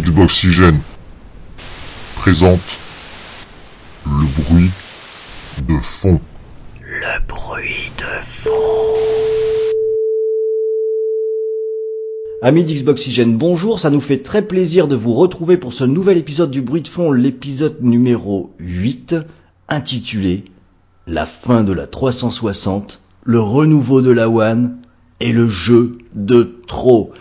Xboxygène présente le bruit de fond. Le bruit de fond. Amis d'Xboxygène, bonjour, ça nous fait très plaisir de vous retrouver pour ce nouvel épisode du bruit de fond, l'épisode numéro 8, intitulé La fin de la 360, le renouveau de la One et le jeu de trop.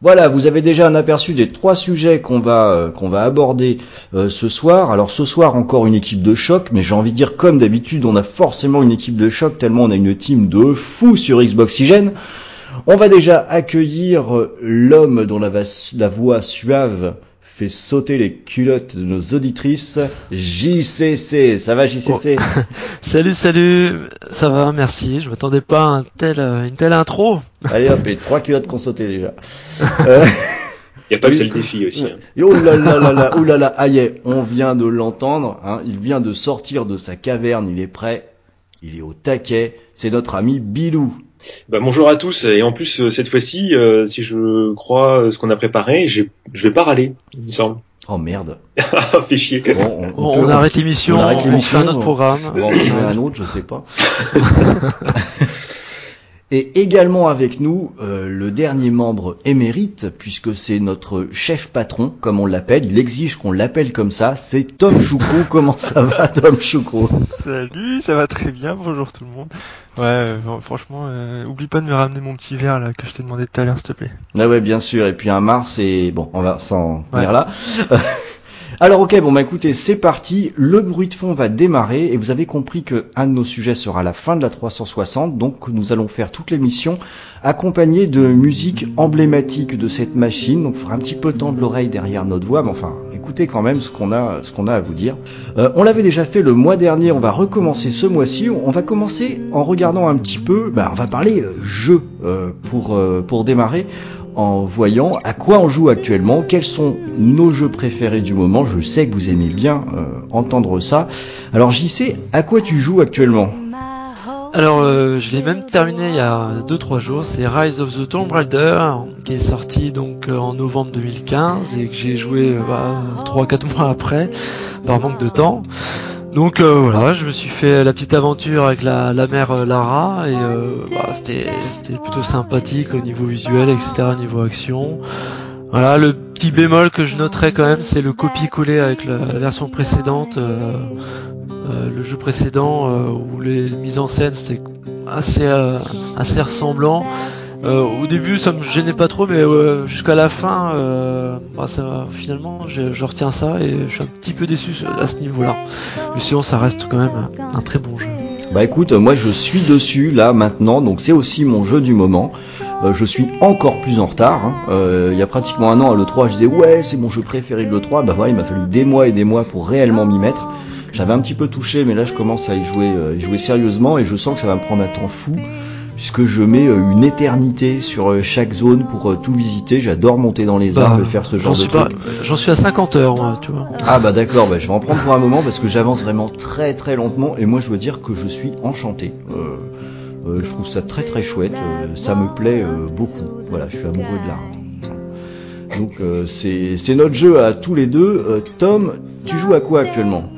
Voilà, vous avez déjà un aperçu des trois sujets qu'on va euh, qu'on va aborder euh, ce soir. Alors ce soir encore une équipe de choc, mais j'ai envie de dire comme d'habitude, on a forcément une équipe de choc tellement on a une team de fous sur Xboxygène. On va déjà accueillir euh, l'homme dont la, la voix suave fait sauter les culottes de nos auditrices, JCC. Ça va JCC Salut, salut, ça va, merci. Je m'attendais pas à un tel, euh, une telle intro. Allez hop, et trois culottes qu'on sauté déjà. Euh, Il n'y a pas que celle des filles aussi. Hein. Oh là là là là, oh là là, aïe, on vient de l'entendre, hein, il vient de sortir de sa caverne, il est prêt, il est au taquet, c'est notre ami Bilou. Bah, bonjour à tous. Et en plus, euh, cette fois-ci, euh, si je crois euh, ce qu'on a préparé, j'ai- je vais pas râler, il me semble. Oh merde. Ah, fait chier. Bon, On, peut- on arrête l'émission, on arrête fait un autre programme. On va en trouver un autre, je sais pas. Et également avec nous, euh, le dernier membre émérite, puisque c'est notre chef patron, comme on l'appelle, il exige qu'on l'appelle comme ça, c'est Tom Choucrou. Comment ça va, Tom Choucrou? Salut, ça va très bien, bonjour tout le monde. Ouais, euh, franchement, euh, oublie pas de me ramener mon petit verre là que je t'ai demandé tout à l'heure, s'il te plaît. Ah ouais, bien sûr. Et puis un Mars et bon, on va s'en Ouais. venir là. Alors ok, bon bah écoutez, c'est parti. Le bruit de fond va démarrer et vous avez compris que un de nos sujets sera la fin de la 360. Donc nous allons faire toute l'émission accompagnée de musique emblématique de cette machine. Donc il faudra un petit peu tendre l'oreille derrière notre voix, mais enfin écoutez quand même ce qu'on a, ce qu'on a à vous dire. Euh, on l'avait déjà fait le mois dernier, on va recommencer ce mois-ci. On va commencer en regardant un petit peu, bah, on va parler euh, jeu euh, pour pour démarrer en voyant à quoi on joue actuellement, quels sont nos jeux préférés du moment. Je sais que vous aimez bien euh, entendre ça. Alors JC, à quoi tu joues actuellement? Alors, euh, je l'ai même terminé il y a 2-3 jours. C'est Rise of the Tomb Raider, qui est sorti donc euh, en novembre 2015 et que j'ai joué bah, 3-4 mois après, par manque de temps. Donc euh, voilà, je me suis fait la petite aventure avec la, mère euh, Lara et euh, bah, c'était plutôt sympathique au niveau visuel, etc. Au niveau action. Voilà, le petit bémol que je noterais quand même, c'est le copier-coller avec la, version précédente. euh, euh, le jeu précédent euh, où les mises en scène c'était assez assez ressemblant. Euh, au début ça me gênait pas trop mais jusqu'à la fin euh, bah, ça, finalement je, retiens ça et je suis un petit peu déçu à ce niveau-là. Mais sinon ça reste quand même un très bon jeu. Bah écoute, moi je suis dessus là maintenant, donc c'est aussi mon jeu du moment. Euh, je suis encore plus en retard. hein. Il y a pratiquement un an à l'E3, je disais ouais c'est mon jeu préféré de l'E3. Bah voilà, il m'a fallu des mois et des mois pour réellement m'y mettre. J'avais un petit peu touché, mais là je commence à y jouer, euh, y jouer sérieusement et je sens que ça va me prendre un temps fou puisque je mets euh, une éternité sur euh, chaque zone pour euh, tout visiter. J'adore monter dans les Bah, arbres et faire ce genre de pas, j'en suis à 50 heures moi, tu vois. Ah bah d'accord, bah, je vais en prendre pour un moment parce que j'avance vraiment très très lentement et moi je veux dire que je suis enchanté. Euh, euh, je trouve ça très très chouette, euh, ça me plaît beaucoup. Voilà, je suis amoureux de l'art. Donc c'est c'est notre jeu à tous les deux. Tom, tu joues à quoi actuellement?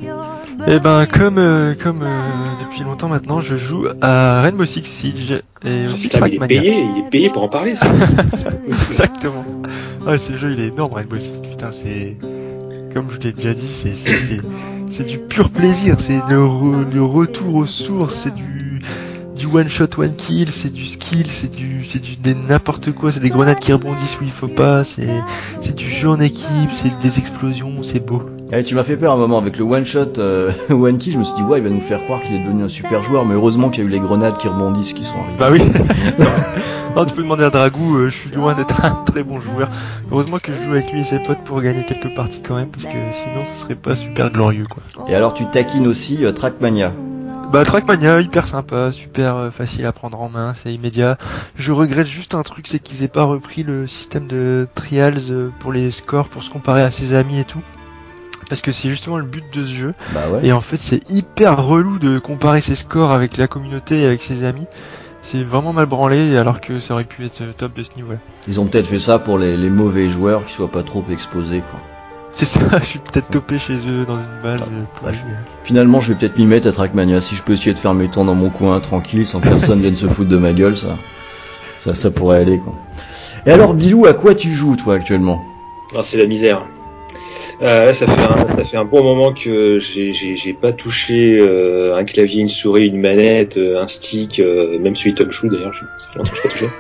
Et ben, comme euh, comme euh, depuis longtemps maintenant, je joue à Rainbow Six Siege et aussi Putain, mais il est Trackmania. payé, il est payé pour en parler. Ça. C'est pas possible. Exactement. Ah, ce jeu il est énorme, Rainbow Six. Putain, c'est comme je l'ai déjà dit, c'est c'est c'est c'est du pur plaisir. C'est le, re- le retour aux sources. C'est du du one shot one kill. C'est du skill. C'est du c'est du des n'importe quoi. C'est des grenades qui rebondissent où il faut pas. C'est c'est du jeu en équipe. C'est des explosions. C'est beau. Eh, Tu m'as fait peur un moment avec le one shot, euh, one kill. Je me suis dit ouais, il va nous faire croire qu'il est devenu un super joueur, mais heureusement qu'il y a eu les grenades qui rebondissent qui sont arrivées. Bah oui. non, tu peux demander à Dragou, euh, je suis loin d'être un très bon joueur. Heureusement que je joue avec lui et ses potes pour gagner quelques parties quand même, parce que sinon ce serait pas super glorieux quoi. Et alors tu taquines aussi euh, Trackmania. Bah Trackmania, hyper sympa, super euh, facile à prendre en main, c'est immédiat. Je regrette juste un truc, c'est qu'ils aient pas repris le système de trials euh, pour les scores, pour se comparer à ses amis et tout. Parce que c'est justement le but de ce jeu. Bah ouais. Et en fait, c'est hyper relou de comparer ses scores avec la communauté et avec ses amis. C'est vraiment mal branlé alors que ça aurait pu être top de ce niveau-là. Ils ont peut-être fait ça pour les, les mauvais joueurs qui soient pas trop exposés, quoi. C'est ça, je suis peut-être topé chez eux dans une base euh, pourrie. Finalement, je vais peut-être m'y mettre à Trackmania. Si je peux essayer de faire mes temps dans mon coin, tranquille, sans que personne vienne se foutre de ma gueule, ça, ça, ça pourrait aller, quoi. Et alors, Bilou, à quoi tu joues, toi, actuellement? Ah, c'est la misère. Euh, là, ça fait un, ça fait un bon moment que j'ai j'ai j'ai pas touché euh, un clavier, une souris, une manette, euh, un stick, euh, même celui Tom Chou d'ailleurs, je ça pas touché.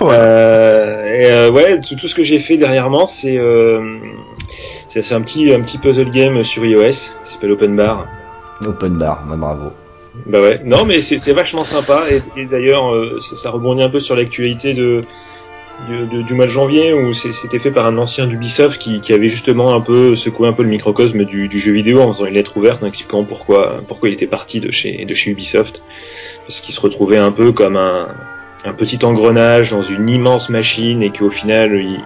Euh, et euh, ouais, tout, tout ce que j'ai fait dernièrement, c'est euh, c'est c'est un petit un petit puzzle game sur iOS, qui s'appelle Open Bar. Open bar, bah, bravo. Bah ouais, non mais c'est c'est vachement sympa et, et d'ailleurs euh, ça, ça rebondit un peu sur l'actualité de, de- du mois de janvier où c'était fait par un ancien d'Ubisoft qui, qui avait justement un peu secoué un peu le microcosme du, du jeu vidéo en faisant une lettre ouverte en expliquant pourquoi pourquoi il était parti de chez de chez Ubisoft. Parce qu'il se retrouvait un peu comme un un petit engrenage dans une immense machine et qu'au final il,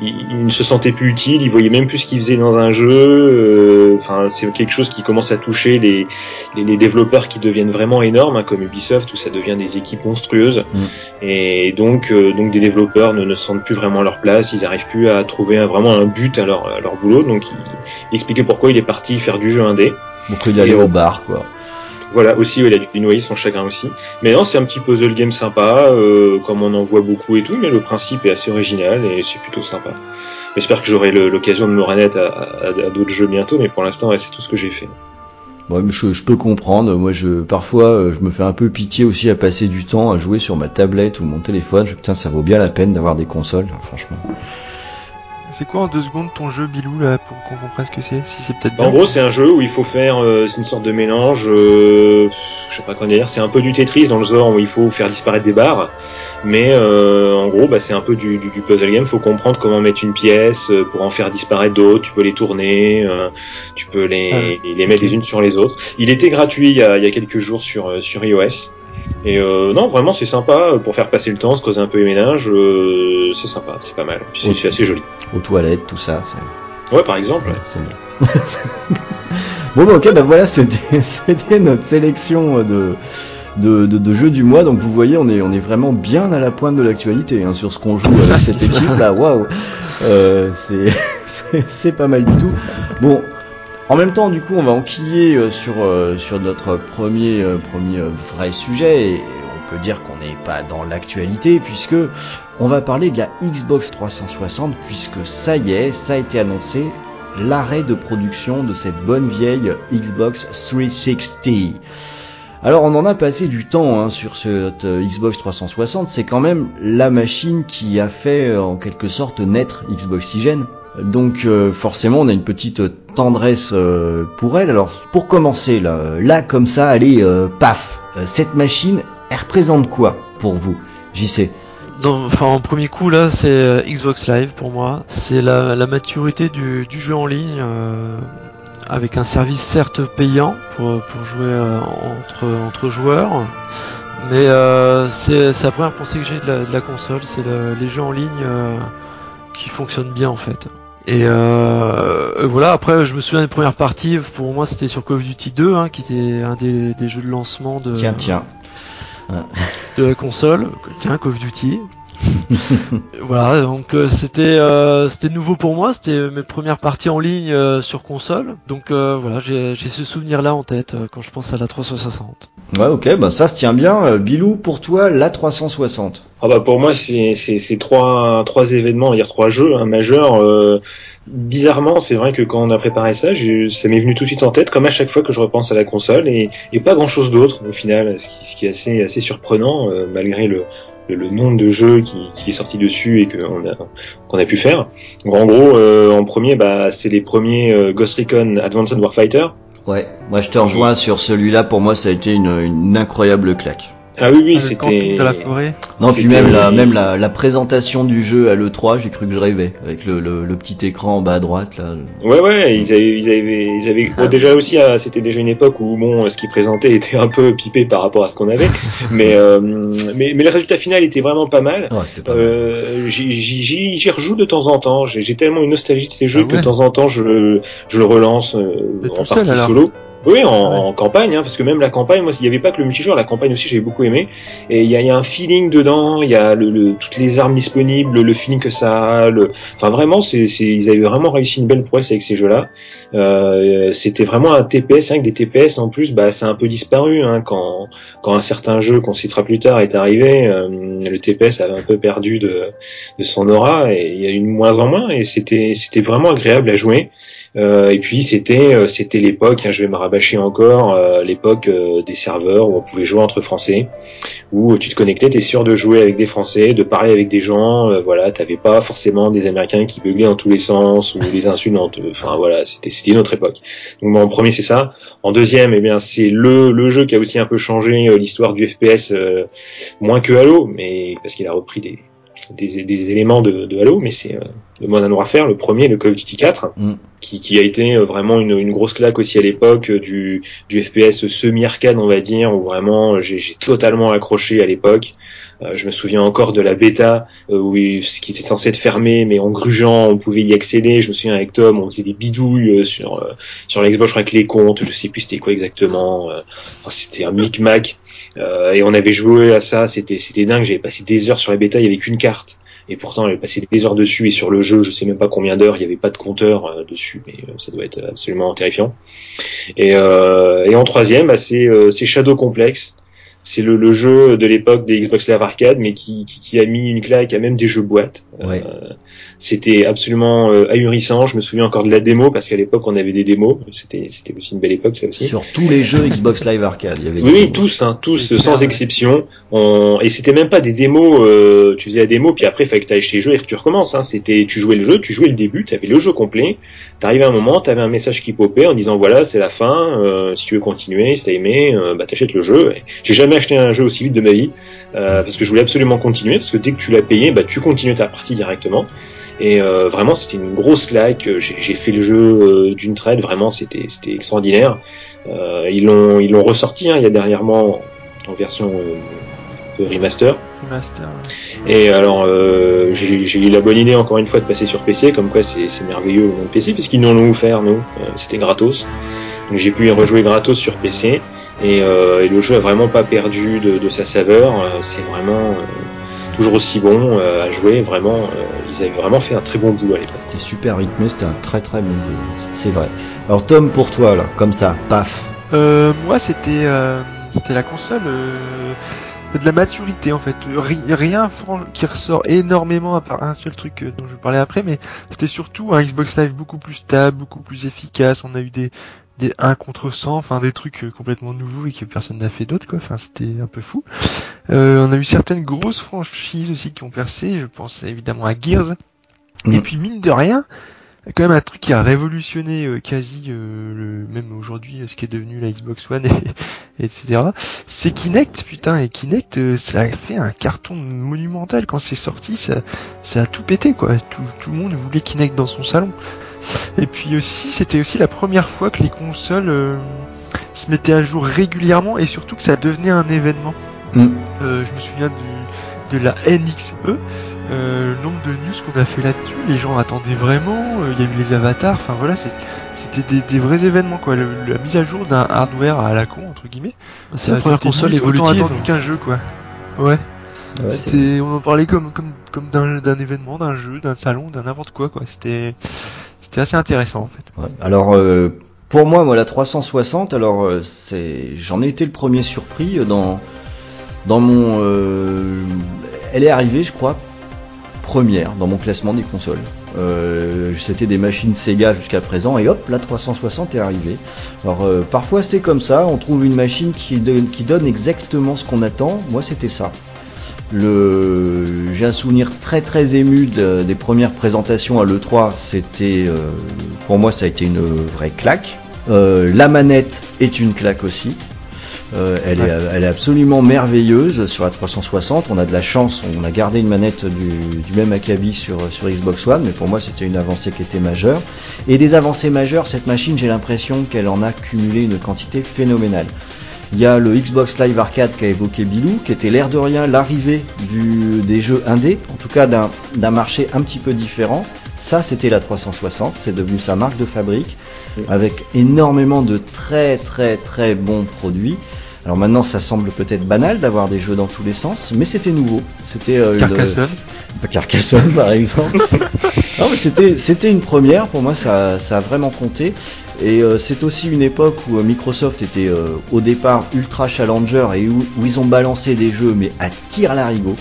il, il ne se sentait plus utile, il voyait même plus ce qu'il faisait dans un jeu. euh, Enfin, c'est quelque chose qui commence à toucher les, les, les développeurs qui deviennent vraiment énormes, hein, comme Ubisoft, où ça devient des équipes monstrueuses. Mm. Et donc, euh, donc des développeurs ne, ne sentent plus vraiment leur place, ils n'arrivent plus à trouver un- vraiment un but à leur, à leur boulot. Donc, il, il expliquait pourquoi il est parti faire du jeu indé. Beaucoup d'aller au bar, quoi. Voilà, aussi, il a dû noyer son chagrin aussi. Mais non, c'est un petit puzzle game sympa, euh, comme on en voit beaucoup et tout, mais le principe est assez original et c'est plutôt sympa. J'espère que j'aurai l'occasion de me renaître à, d'autres jeux bientôt, mais pour l'instant, ouais, c'est tout ce que j'ai fait. Mais je, je peux comprendre. Moi, je parfois, euh, je me fais un peu pitié aussi à passer du temps à jouer sur ma tablette ou mon téléphone. Je, putain, ça vaut bien la peine d'avoir des consoles, hein, franchement. C'est quoi en deux secondes ton jeu Bilou là pour qu'on comprenne ce que c'est Si c'est peut-être En bien. gros, c'est un jeu où il faut faire, euh, c'est une sorte de mélange, euh, je sais pas quoi dire, c'est un peu du Tetris dans le genre où il faut faire disparaître des barres, mais euh, en gros, bah, c'est un peu du, du, du puzzle game. Faut comprendre comment mettre une pièce euh, pour en faire disparaître d'autres. Tu peux les tourner, euh, tu peux les, Ah, les mettre les unes sur les autres. Il était gratuit il y a, il y a quelques jours sur euh, sur iOS. Et euh, non, vraiment, c'est sympa pour faire passer le temps, se causer un peu les ménages. euh, c'est sympa, c'est pas mal. Puis c'est- assez joli. Aux toilettes, tout ça, c'est. Ouais, par exemple. C'est bien. bon, bah, ok, bah voilà, c'était, notre sélection de, de, de, de jeux du mois. Donc vous voyez, on est, on est vraiment bien à la pointe de l'actualité hein, sur ce qu'on joue avec cette équipe là. Waouh, euh, c'est pas mal du tout. Bon. En même temps, du coup, on va enquiller euh, sur euh, sur notre premier euh, premier vrai sujet et on peut dire qu'on n'est pas dans l'actualité puisque on va parler de la Xbox 360 puisque ça y est, ça a été annoncé, l'arrêt de production de cette bonne vieille Xbox 360. Alors on en a passé du temps hein, sur cette Xbox 360, c'est quand même la machine qui a fait en quelque sorte naître Xboxygène. Donc euh, forcément on a une petite tendresse euh, pour elle. Alors pour commencer là, là comme ça, allez, euh, paf, euh, cette machine, elle représente quoi pour vous JC Enfin, en premier coup, là, c'est euh, Xbox Live pour moi. C'est la, maturité du, jeu en ligne, euh, avec un service certes payant pour, jouer euh, entre, joueurs. Mais euh, c'est la première pensée que j'ai de la, console, c'est le- les jeux en ligne euh, qui fonctionnent bien en fait. Et euh, voilà, après je me souviens des premières parties, pour moi c'était sur Call of Duty 2, hein, qui était un des, des jeux de lancement de, Tiens, tiens. de la console. Tiens, Call of Duty. voilà, donc euh, c'était euh, c'était nouveau pour moi, c'était mes premières parties en ligne euh, sur console. Donc euh, voilà, j'ai j'ai ce souvenir là en tête euh, quand je pense à la 360. Ouais, ok, bah ça se tient bien. Bilou, pour toi, la 360. Ah bah pour moi c'est c'est c'est trois trois événements, il y a trois jeux hein, majeurs. euh, bizarrement, c'est vrai que quand on a préparé ça, je- ça m'est venu tout de suite en tête, comme à chaque fois que je repense à la console, et, et pas grand chose d'autre au final, ce qui, ce qui est assez assez surprenant euh, malgré le, le le nombre de jeux qui, est sorti dessus et qu'on a qu'on a pu faire. En gros, euh, en premier, bah c'est les premiers euh, Ghost Recon Advanced Warfighter. Ouais, moi je te rejoins sur celui-là. Pour moi, ça a été une incroyable claque. Ah oui oui, Ah, camping c'était de la forêt. Non, puis même la, même la, la présentation du jeu à l'E3, j'ai cru que je rêvais. Avec le, le, le petit écran en bas à droite, là. Ouais ouais, ils avaient ils avaient ils avaient bon, déjà aussi ah, c'était déjà une époque où bon ce qu'ils présentaient était un peu pipé par rapport à ce qu'on avait, mais euh, mais mais le résultat final était vraiment pas mal. Ouais, c'était pas mal. Euh, j'y j'y- j'y j'y rejoue de temps en temps. J'ai tellement une nostalgie de ces jeux Ah que ouais de temps en temps je le je le relance euh, en seul, partie alors solo. Oui, en, Ouais. en campagne, hein, parce que même la campagne, moi, il n'y avait pas que le multijoueur, la campagne aussi, j'avais beaucoup aimé. Et il y a, y a un feeling dedans, il y a le, le- toutes les armes disponibles, le feeling que ça a. Le... Enfin, vraiment, c'est, ils avaient vraiment réussi une belle prouesse avec ces jeux-là. Euh, c'était vraiment un TPS, que des TPS en plus, bah, c'est un peu disparu hein, quand, quand un certain jeu qu'on citera plus tard est arrivé. euh, le TPS avait un peu perdu de, de son aura et il y a eu de moins en moins et c'était, c'était vraiment agréable à jouer. Euh, et puis c'était euh, c'était l'époque, hein, je vais me rabâcher encore, euh, l'époque des serveurs où on pouvait jouer entre Français, où tu te connectais, t'es sûr de jouer avec des Français, de parler avec des gens, voilà, t'avais pas forcément des Américains qui beuglaient dans tous les sens ou des insultes, dans t- enfin voilà, c'était c'était une autre époque. Donc en premier c'est ça, en deuxième eh bien c'est le le jeu qui a aussi un peu changé l'histoire du FPS, moins que Halo, mais parce qu'il a repris des des, des éléments de, de Halo, mais c'est euh, le Modern Warfare, le premier, le Call of Duty 4, Mm. qui, qui a été euh, vraiment une, une grosse claque aussi à l'époque euh, du, du FPS semi-arcade, on va dire, où vraiment euh, j'ai j'ai totalement accroché à l'époque. Euh, je me souviens encore de la bêta euh, où il- ce qui était censé être fermé, mais en grugeant, on pouvait y accéder. Je me souviens avec Tom, on faisait des bidouilles euh, sur euh, sur l'Xbox, je crois avec les comptes, je sais plus c'était quoi exactement. euh, enfin, c'était un micmac. Euh, et on avait joué à ça, c'était c'était dingue. J'avais passé des heures sur la bêta, il y avait qu'une carte. Et pourtant, j'avais passé des heures dessus et sur le jeu, je sais même pas combien d'heures, il n'y avait pas de compteur euh, dessus, mais euh, ça doit être absolument terrifiant. Et, euh, et en troisième, bah, c'est euh, c'est Shadow Complex. C'est le, le jeu de l'époque des Xbox Live Arcade, mais qui, qui, qui a mis une claque à même des jeux boîtes. Ouais. C'était absolument euh, ahurissant. Je me souviens encore de la démo parce qu'à l'époque on avait des démos. C'était c'était aussi une belle époque ça aussi. Sur tous les jeux Xbox Live Arcade, il y avait Oui, des oui, démos. tous, hein, tous, sans clair, ouais. exception. On... Et c'était même pas des démos. euh, tu faisais la démo, puis après, il fallait que tu ailles chez le jeu et que tu recommences. Hein. C'était, tu jouais le jeu, tu jouais le début, tu avais le jeu complet. T'arrivais à un moment, tu avais un message qui popait en disant voilà, c'est la fin. euh, si tu veux continuer, si t'as aimé, euh, bah t'achètes le jeu. J'ai jamais acheté un jeu aussi vite de ma vie euh, parce que je voulais absolument continuer parce que dès que tu l'as payé, bah tu continues ta partie directement. Et euh, vraiment, c'était une grosse claque. J'ai fait le jeu euh, d'une traite. Vraiment, c'était c'était extraordinaire. Euh, ils l'ont ils l'ont ressorti. Hein, il y a dernièrement en version euh, peu remaster. Remaster. ouais. Et alors, euh, j'ai eu la bonne idée encore une fois de passer sur PC, comme quoi c'est c'est merveilleux le monde PC, puisqu'ils nous l'ont offert, nous. Euh, C'était gratos. Donc j'ai pu y rejouer gratos sur PC. Et, euh, et le jeu a vraiment pas perdu de, de sa saveur. Euh, c'est vraiment euh, toujours aussi bon euh, à jouer. Vraiment, euh, ils avaient vraiment fait un très bon boulot à l'époque. C'était super rythmé, c'était un très très bon jeu. C'est vrai. Alors Tom, pour toi là, comme ça, paf. Euh, moi, c'était euh, c'était la console euh, de la maturité en fait. Ri- rien qui ressort énormément à part un seul truc dont je vais parler après, mais c'était surtout un Xbox Live beaucoup plus stable, beaucoup plus efficace. On a eu des des 1 contre 100, enfin des trucs euh, complètement nouveaux et que personne n'a fait d'autre quoi. Enfin, c'était un peu fou. Euh, on a eu certaines grosses franchises aussi qui ont percé. Je pense évidemment à Gears. Et Mm. puis mine de rien, quand même un truc qui a révolutionné euh, quasi euh, le, même aujourd'hui euh, ce qui est devenu la Xbox One et, etc. C'est Kinect putain et Kinect euh, ça a fait un carton monumental quand c'est sorti ça ça a tout pété quoi tout, tout le monde voulait Kinect dans son salon et puis aussi c'était aussi la première fois que les consoles euh, se mettaient à jour régulièrement et surtout que ça devenait un événement Mm. Euh, je me souviens du, de la NXE euh, le nombre de news qu'on a fait là-dessus, les gens attendaient vraiment, euh, il y a eu les avatars, enfin voilà, c'était des, des vrais événements quoi, Le- la mise à jour d'un hardware à la con entre guillemets. C'est la première console limite autant évolutive. attendu qu'un jeu quoi. Ouais, Ouais, c'est- c'était, on en parlait comme comme comme d'un événement, d'un jeu, d'un salon, d'un n'importe quoi quoi. C'était c'était assez intéressant en fait. Alors euh, pour moi, moi la 360, alors euh, c'est, j'en ai été le premier surpris euh, dans dans mon, elle est arrivée, je crois, première dans mon classement des consoles. C'était des machines Sega jusqu'à présent et hop, la 360 est arrivée. Alors parfois c'est comme ça, on trouve une machine qui, donne- qui donne exactement ce qu'on attend. Moi c'était ça. Le, j'ai un souvenir très très ému de- des premières présentations à l'E3. C'était, euh, pour moi, ça a été une vraie claque. Euh, la manette est une claque aussi. Euh, elle, Ouais. est, elle est absolument merveilleuse sur la 360. On a de la chance, on a gardé une manette du, du même acabit sur, sur Xbox One, mais pour moi c'était une avancée qui était majeure. Et des avancées majeures, cette machine, j'ai l'impression qu'elle en a cumulé une quantité phénoménale. Il y a le Xbox Live Arcade qu'a évoqué Bilou, qui était l'air de rien l'arrivée des jeux indés, en tout cas d'un marché un petit peu différent, Ça, c'était la 360. C'est devenu sa marque de fabrique Oui. avec énormément de très très très bons produits. Alors maintenant, ça semble peut-être banal d'avoir des jeux dans tous les sens, mais c'était nouveau. C'était euh, une- Carcassonne. pas Carcassonne par exemple. non mais c'était c'était une première pour moi ça ça a vraiment compté et euh, c'est aussi une époque où euh, Microsoft était euh, au départ ultra challenger et où, ils ont balancé des jeux mais à tir larigot.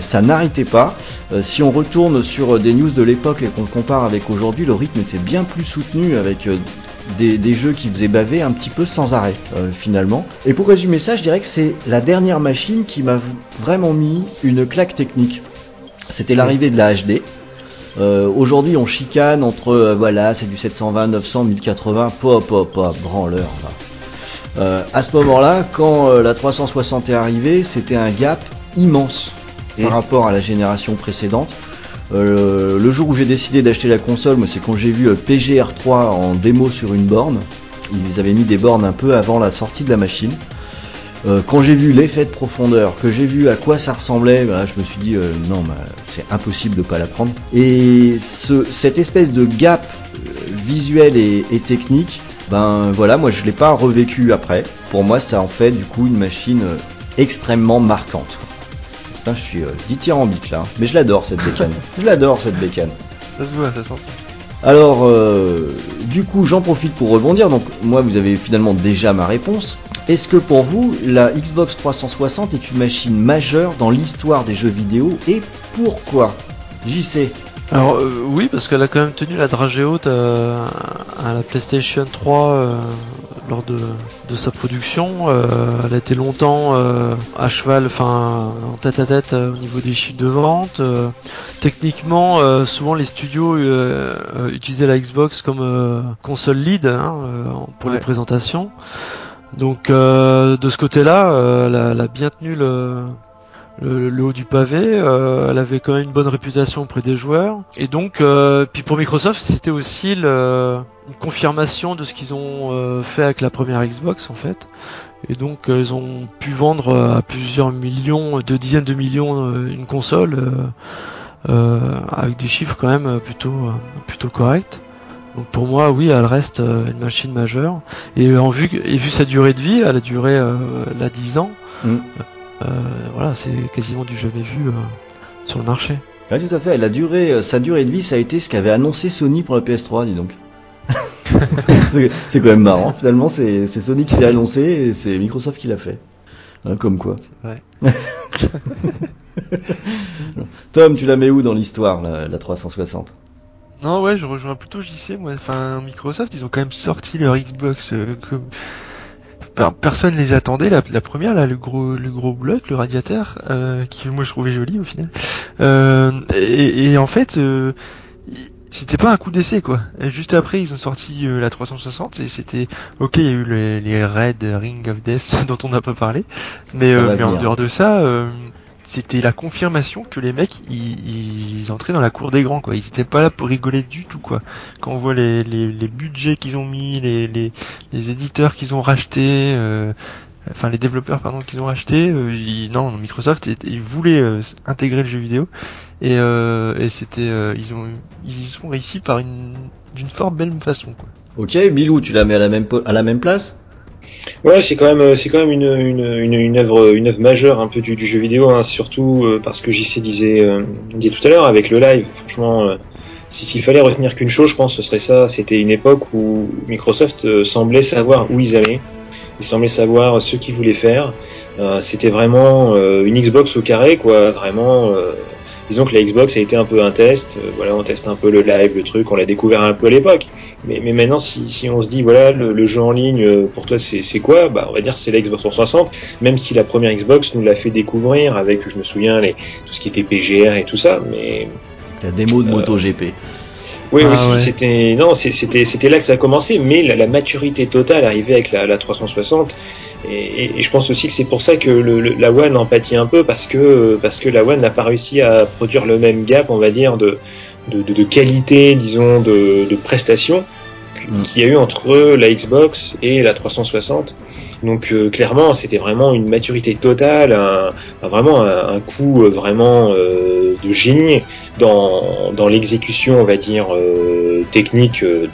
Ça n'arrêtait pas. Si on retourne sur des news de l'époque et qu'on compare avec aujourd'hui, le rythme était bien plus soutenu avec des, jeux qui faisaient baver un petit peu sans arrêt finalement. Et pour résumer ça, je dirais que c'est la dernière machine qui m'a vraiment mis une claque technique. C'était l'arrivée de la HD. Euh, Aujourd'hui, on chicane entre euh, voilà, c'est du 720, 900, 1080, pop, pop, pop, branleur. Là. Euh, à ce moment-là, quand la 360 est arrivée, c'était un gap immense par rapport à la génération précédente. Le jour où j'ai décidé d'acheter la console, c'est quand j'ai vu euh, PGR3 en démo sur une borne. Ils avaient mis des bornes un peu avant la sortie de la machine. Euh, quand j'ai vu l'effet de profondeur, que j'ai vu à quoi ça ressemblait, bah, je me suis dit euh, non, bah, c'est impossible de pas la prendre. Et ce, cette espèce de gap euh, visuel et, et technique, ben voilà, moi je l'ai pas revécu après. Pour moi, ça en fait du coup une machine extrêmement marquante. Putain, je suis euh, dithyrambique là, mais je l'adore cette bécane. je l'adore cette bécane. Ça se voit, ça sent. Alors, euh, du coup, j'en profite pour rebondir. Donc, moi, vous avez finalement déjà ma réponse. Est-ce que pour vous, la Xbox 360 est une machine majeure dans l'histoire des jeux vidéo et pourquoi? JC. Alors euh, oui, parce qu'elle a quand même tenu la dragée haute à, à la PlayStation 3 euh, lors de, de sa production. Euh, elle a été longtemps euh, à cheval, enfin en tête à tête euh, au niveau des chiffres de vente. Euh, techniquement, euh, souvent les studios euh, euh, utilisaient la Xbox comme euh, console lead hein, euh, pour les présentations. Donc euh, de ce côté-là, euh, elle, a, bien tenu le, le, haut du pavé. euh, elle avait quand même une bonne réputation auprès des joueurs. Et donc, puis pour Microsoft, c'était aussi une confirmation de ce qu'ils ont fait avec la première Xbox en fait. Et donc, ils ont pu vendre à plusieurs millions, de dizaines de millions, une console avec des chiffres quand même plutôt corrects. Donc pour moi, oui, elle reste euh, une machine majeure. Et en vue et vu sa durée de vie, elle a duré euh, là 10 ans. Mm. Euh, voilà, c'est quasiment du jamais vu euh, sur le marché. Ouais, tout à fait. La durée, sa durée de vie, ça a été ce qu'avait annoncé Sony pour la PS3, dis donc. c'est quand même marrant. Finalement, c'est c'est Sony qui l'a annoncé et c'est Microsoft qui l'a fait. Hein, comme quoi. Ouais. Tom, tu la mets où dans l'histoire, la, la 360 Non, ouais, je rejoins plutôt JC, moi. Enfin, Microsoft, ils ont quand même sorti leur Xbox euh, comme... Enfin, personne les attendait. La, la première, là, le gros, le gros bloc, le radiateur, euh, qui moi je trouvais joli au final. Euh, et, et en fait, euh, c'était pas un coup d'essai quoi. Juste après, ils ont sorti euh, la 360 et c'était ok. Il y a eu les, les Red Ring of Death dont on n'a pas parlé, mais, euh, mais en dehors de ça. C'était la confirmation que les mecs ils, ils entraient dans la cour des grands quoi. Ils étaient pas là pour rigoler du tout quoi. Quand on voit les, les, budgets qu'ils ont mis, les, les, les éditeurs qu'ils ont rachetés, euh, enfin les développeurs pardon qu'ils ont rachetés, euh, ils- non Microsoft ils, voulaient euh, intégrer le jeu vidéo et, euh, et c'était euh, ils ont ils y sont réussi par une d'une fort belle façon quoi. Ok, Bilou, tu la mets à la même, à la même place? Ouais, c'est quand même, euh, c'est quand même une, une, une, œuvre, une œuvre majeure un peu du, jeu vidéo, hein, surtout euh, parce que JC disait, euh, disait tout à l'heure avec le live. Franchement, euh, si- s'il fallait retenir qu'une chose, je pense, ce serait ça. C'était une époque où Microsoft euh, semblait savoir où ils allaient. Ils semblaient savoir ce qu'ils voulaient faire. C'était vraiment une Xbox au carré, quoi. Vraiment. Disons que la Xbox a été un peu un test. euh, voilà, on teste un peu le live, le truc. On l'a découvert un peu à l'époque. Mais, mais maintenant, si, si on se dit, voilà, le, le jeu en ligne, euh, pour toi, c'est c'est quoi? Bah, on va dire c'est la Xbox 360. Même si la première Xbox nous l'a fait découvrir avec, je me souviens, les, tout ce qui était PGR et tout ça. Mais La démo de Euh, MotoGP. Oui, Ah aussi, ouais. c'était non, c'était c'était là que ça a commencé, mais la, la maturité totale arrivait avec la, la 360, et, et- et je pense aussi que c'est pour ça que le, le- la One en pâtit un peu parce que parce que la One n'a pas réussi à produire le même gap, on va dire, de de, de, de qualité, disons, de, de prestations Mm. qu'il y a eu entre la Xbox et la 360. Donc euh, clairement, c'était vraiment une maturité totale, un, vraiment un, coup euh, vraiment euh, de génie dans, dans l'exécution, on va dire, euh, technique euh,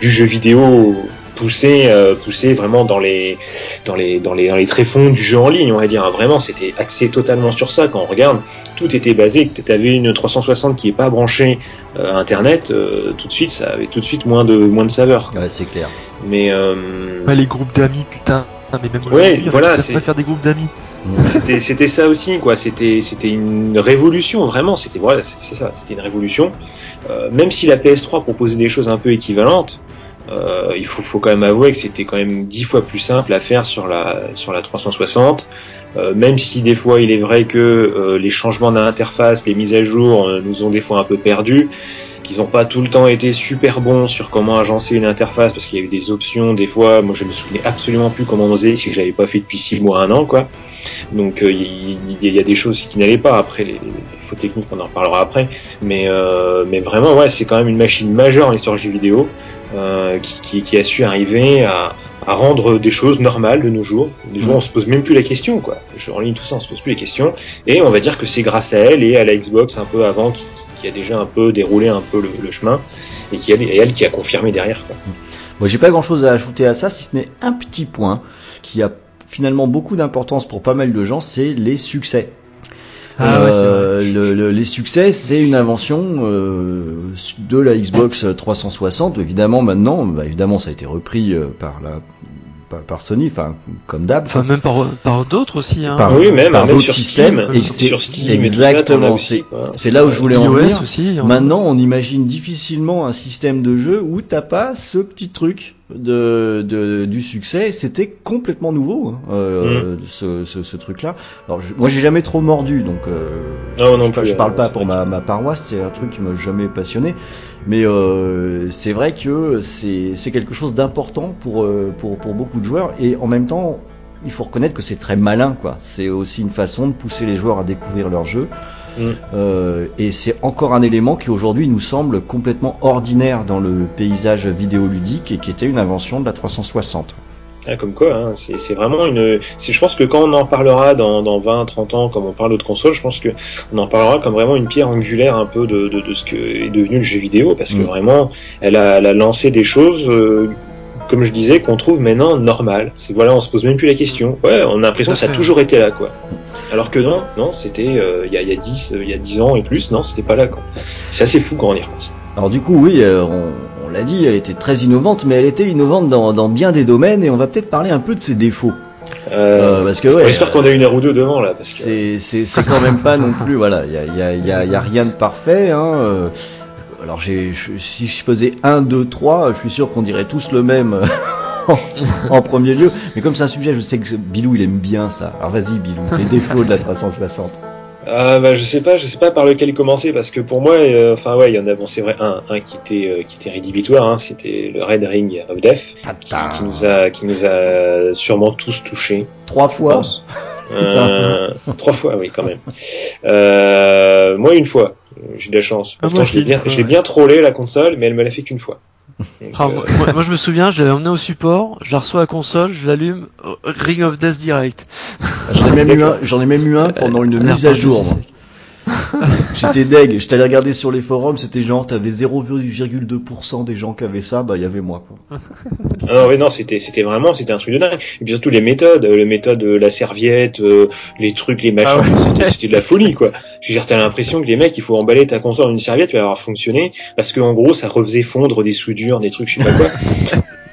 du jeu vidéo poussé, euh, poussé vraiment dans les, dans les, dans les, dans les tréfonds du jeu en ligne, on va dire. Vraiment, c'était axé totalement sur ça. Quand on regarde, tout était basé. Que tu avais une 360 qui est pas branchée euh, à Internet, euh, tout de suite, ça avait tout de suite moins de, moins de saveur. Ouais, c'est clair. Mais euh, Ouais, les groupes d'amis, putain. Mais même Ouais, voilà, c'est- pas faire des groupes d'amis. c'était c'était ça aussi quoi c'était c'était une révolution vraiment c'était voilà c'est c'est ça c'était une révolution Euh, même si la PS3 proposait des choses un peu équivalentes euh, il faut faut quand même avouer que c'était quand même dix fois plus simple à faire sur la sur la 360 Euh, même si des fois il est vrai que euh, les changements d'interface les mises à jour euh, nous ont des fois un peu perdus qu'ils n'ont pas tout le temps été super bons sur comment agencer une interface parce qu'il y a eu des options des fois moi je me souvenais absolument plus comment on faisait si je l'avais pas fait depuis six mois un an quoi. Donc euh, il y, a des choses qui n'allaient pas. Après les, les, fautes techniques on en reparlera après. Mais euh, mais vraiment ouais c'est quand même une machine majeure en l'histoire du jeu vidéo euh, qui, qui, qui a su arriver à, à rendre des choses normales de nos jours. Des jours, on se pose même plus la question, quoi. En ligne tout ça, on se pose plus les questions. Et on va dire que c'est grâce à elle et à la Xbox un peu avant qui, qui a déjà un peu déroulé un peu le, le chemin et qui et elle qui a confirmé derrière. Quoi. Moi, j'ai pas grand chose à ajouter à ça, si ce n'est un petit point qui a finalement beaucoup d'importance pour pas mal de gens, c'est les succès. Ah ouais, Euh, le- le- les succès, c'est une invention euh, de la Xbox 360. Évidemment, maintenant, bah, évidemment, ça a été repris euh, par la par, Sony, enfin comme d'hab. Enfin, même par, par d'autres aussi. Hein. Par- oui, même, par même d'autres systèmes, Steam, et sur- exactement, c'est- là où je voulais en iOS venir. aussi. hein. Maintenant, on imagine difficilement un système de jeu où t'as pas ce petit truc de, de du succès. C'était complètement nouveau, hein, euh, ce, ce, ce truc-là. Alors, je- moi, j'ai jamais trop mordu, donc euh, Non, non je, plus, je parle euh, pas pour ma, ma paroisse. C'est un truc qui m'a jamais passionné, mais euh, c'est vrai que c'est c'est quelque chose d'important pour euh, pour pour beaucoup de joueurs et en même temps. Il faut reconnaître que c'est très malin, quoi. C'est aussi une façon de pousser les joueurs à découvrir leur jeu. Mm. Euh, et c'est encore un élément qui aujourd'hui nous semble complètement ordinaire dans le paysage vidéoludique et qui était une invention de la 360. Ah, comme quoi, hein, c'est vraiment une. Je pense que quand on en parlera dans, dans 20, 30 ans, comme on parle d'autres consoles, je pense que on en parlera comme vraiment une pierre angulaire un peu de, de, de ce que est devenu le jeu vidéo, parce que Mm. vraiment, elle a, elle a lancé des choses. euh, comme je disais, qu'on trouve maintenant normal. C'est voilà, on se pose même plus la question. Ouais, on a l'impression que ça a toujours été là, quoi. Alors que non, non, c'était euh, il y, a, y a 10, euh, il y a 10 ans et plus, non, c'était pas là, quoi. C'est assez fou quand on y repense. Alors du coup, oui, euh, on, on l'a dit, elle était très innovante, mais elle était innovante dans, dans bien des domaines et on va peut-être parler un peu de ses défauts. Euh, Euh, parce que ouais, J'espère qu'on a une heure ou deux devant là, parce que. C'est quand même pas non plus voilà, il y a, y, a, y, a, y a rien de parfait. Hein. Euh. Alors j'ai si je faisais 1, 2, 3, je suis sûr qu'on dirait tous le même en, en premier lieu. Mais comme c'est un sujet, je sais que Bilou il aime bien ça. Alors vas-y Bilou, les défauts de la 360. Ah bah je sais pas, je sais pas par lequel commencer parce que pour moi, euh, enfin ouais, il y en a bon c'est vrai un, un qui était euh, qui était rédhibitoire, hein, c'était le Red Ring of Death qui, qui nous a qui nous a sûrement tous touchés. Trois fois. Euh, trois fois, oui quand même. Euh, moi une fois, j'ai de la chance. Ah, Pourtant je l'ai bien, fois, je l'ai ouais. bien trollé la console, mais elle me l'a fait qu'une fois. Donc, Ah, euh, moi, je me souviens, je l'avais emmené au support, je la reçois à la console, je l'allume, euh, Ring of Death direct. J'en ai même eu un, j'en ai même eu un pendant une mise à jour. moi. J'étais deg, j'étais allé regarder sur les forums, c'était genre t'avais 0,2% des gens qui avaient ça, bah il y avait moi quoi. Ah non, mais non, c'était, c'était vraiment, c'était un truc de dingue. Et puis surtout les méthodes, euh, les méthodes, euh, la serviette, euh, les trucs, les machins, Ah ouais. c'était, c'était de la folie, quoi. Je veux dire, t'as l'impression que les mecs, il faut emballer ta console dans une serviette, puis avoir fonctionné, parce que en gros, ça refaisait fondre des soudures, des trucs, je sais pas quoi.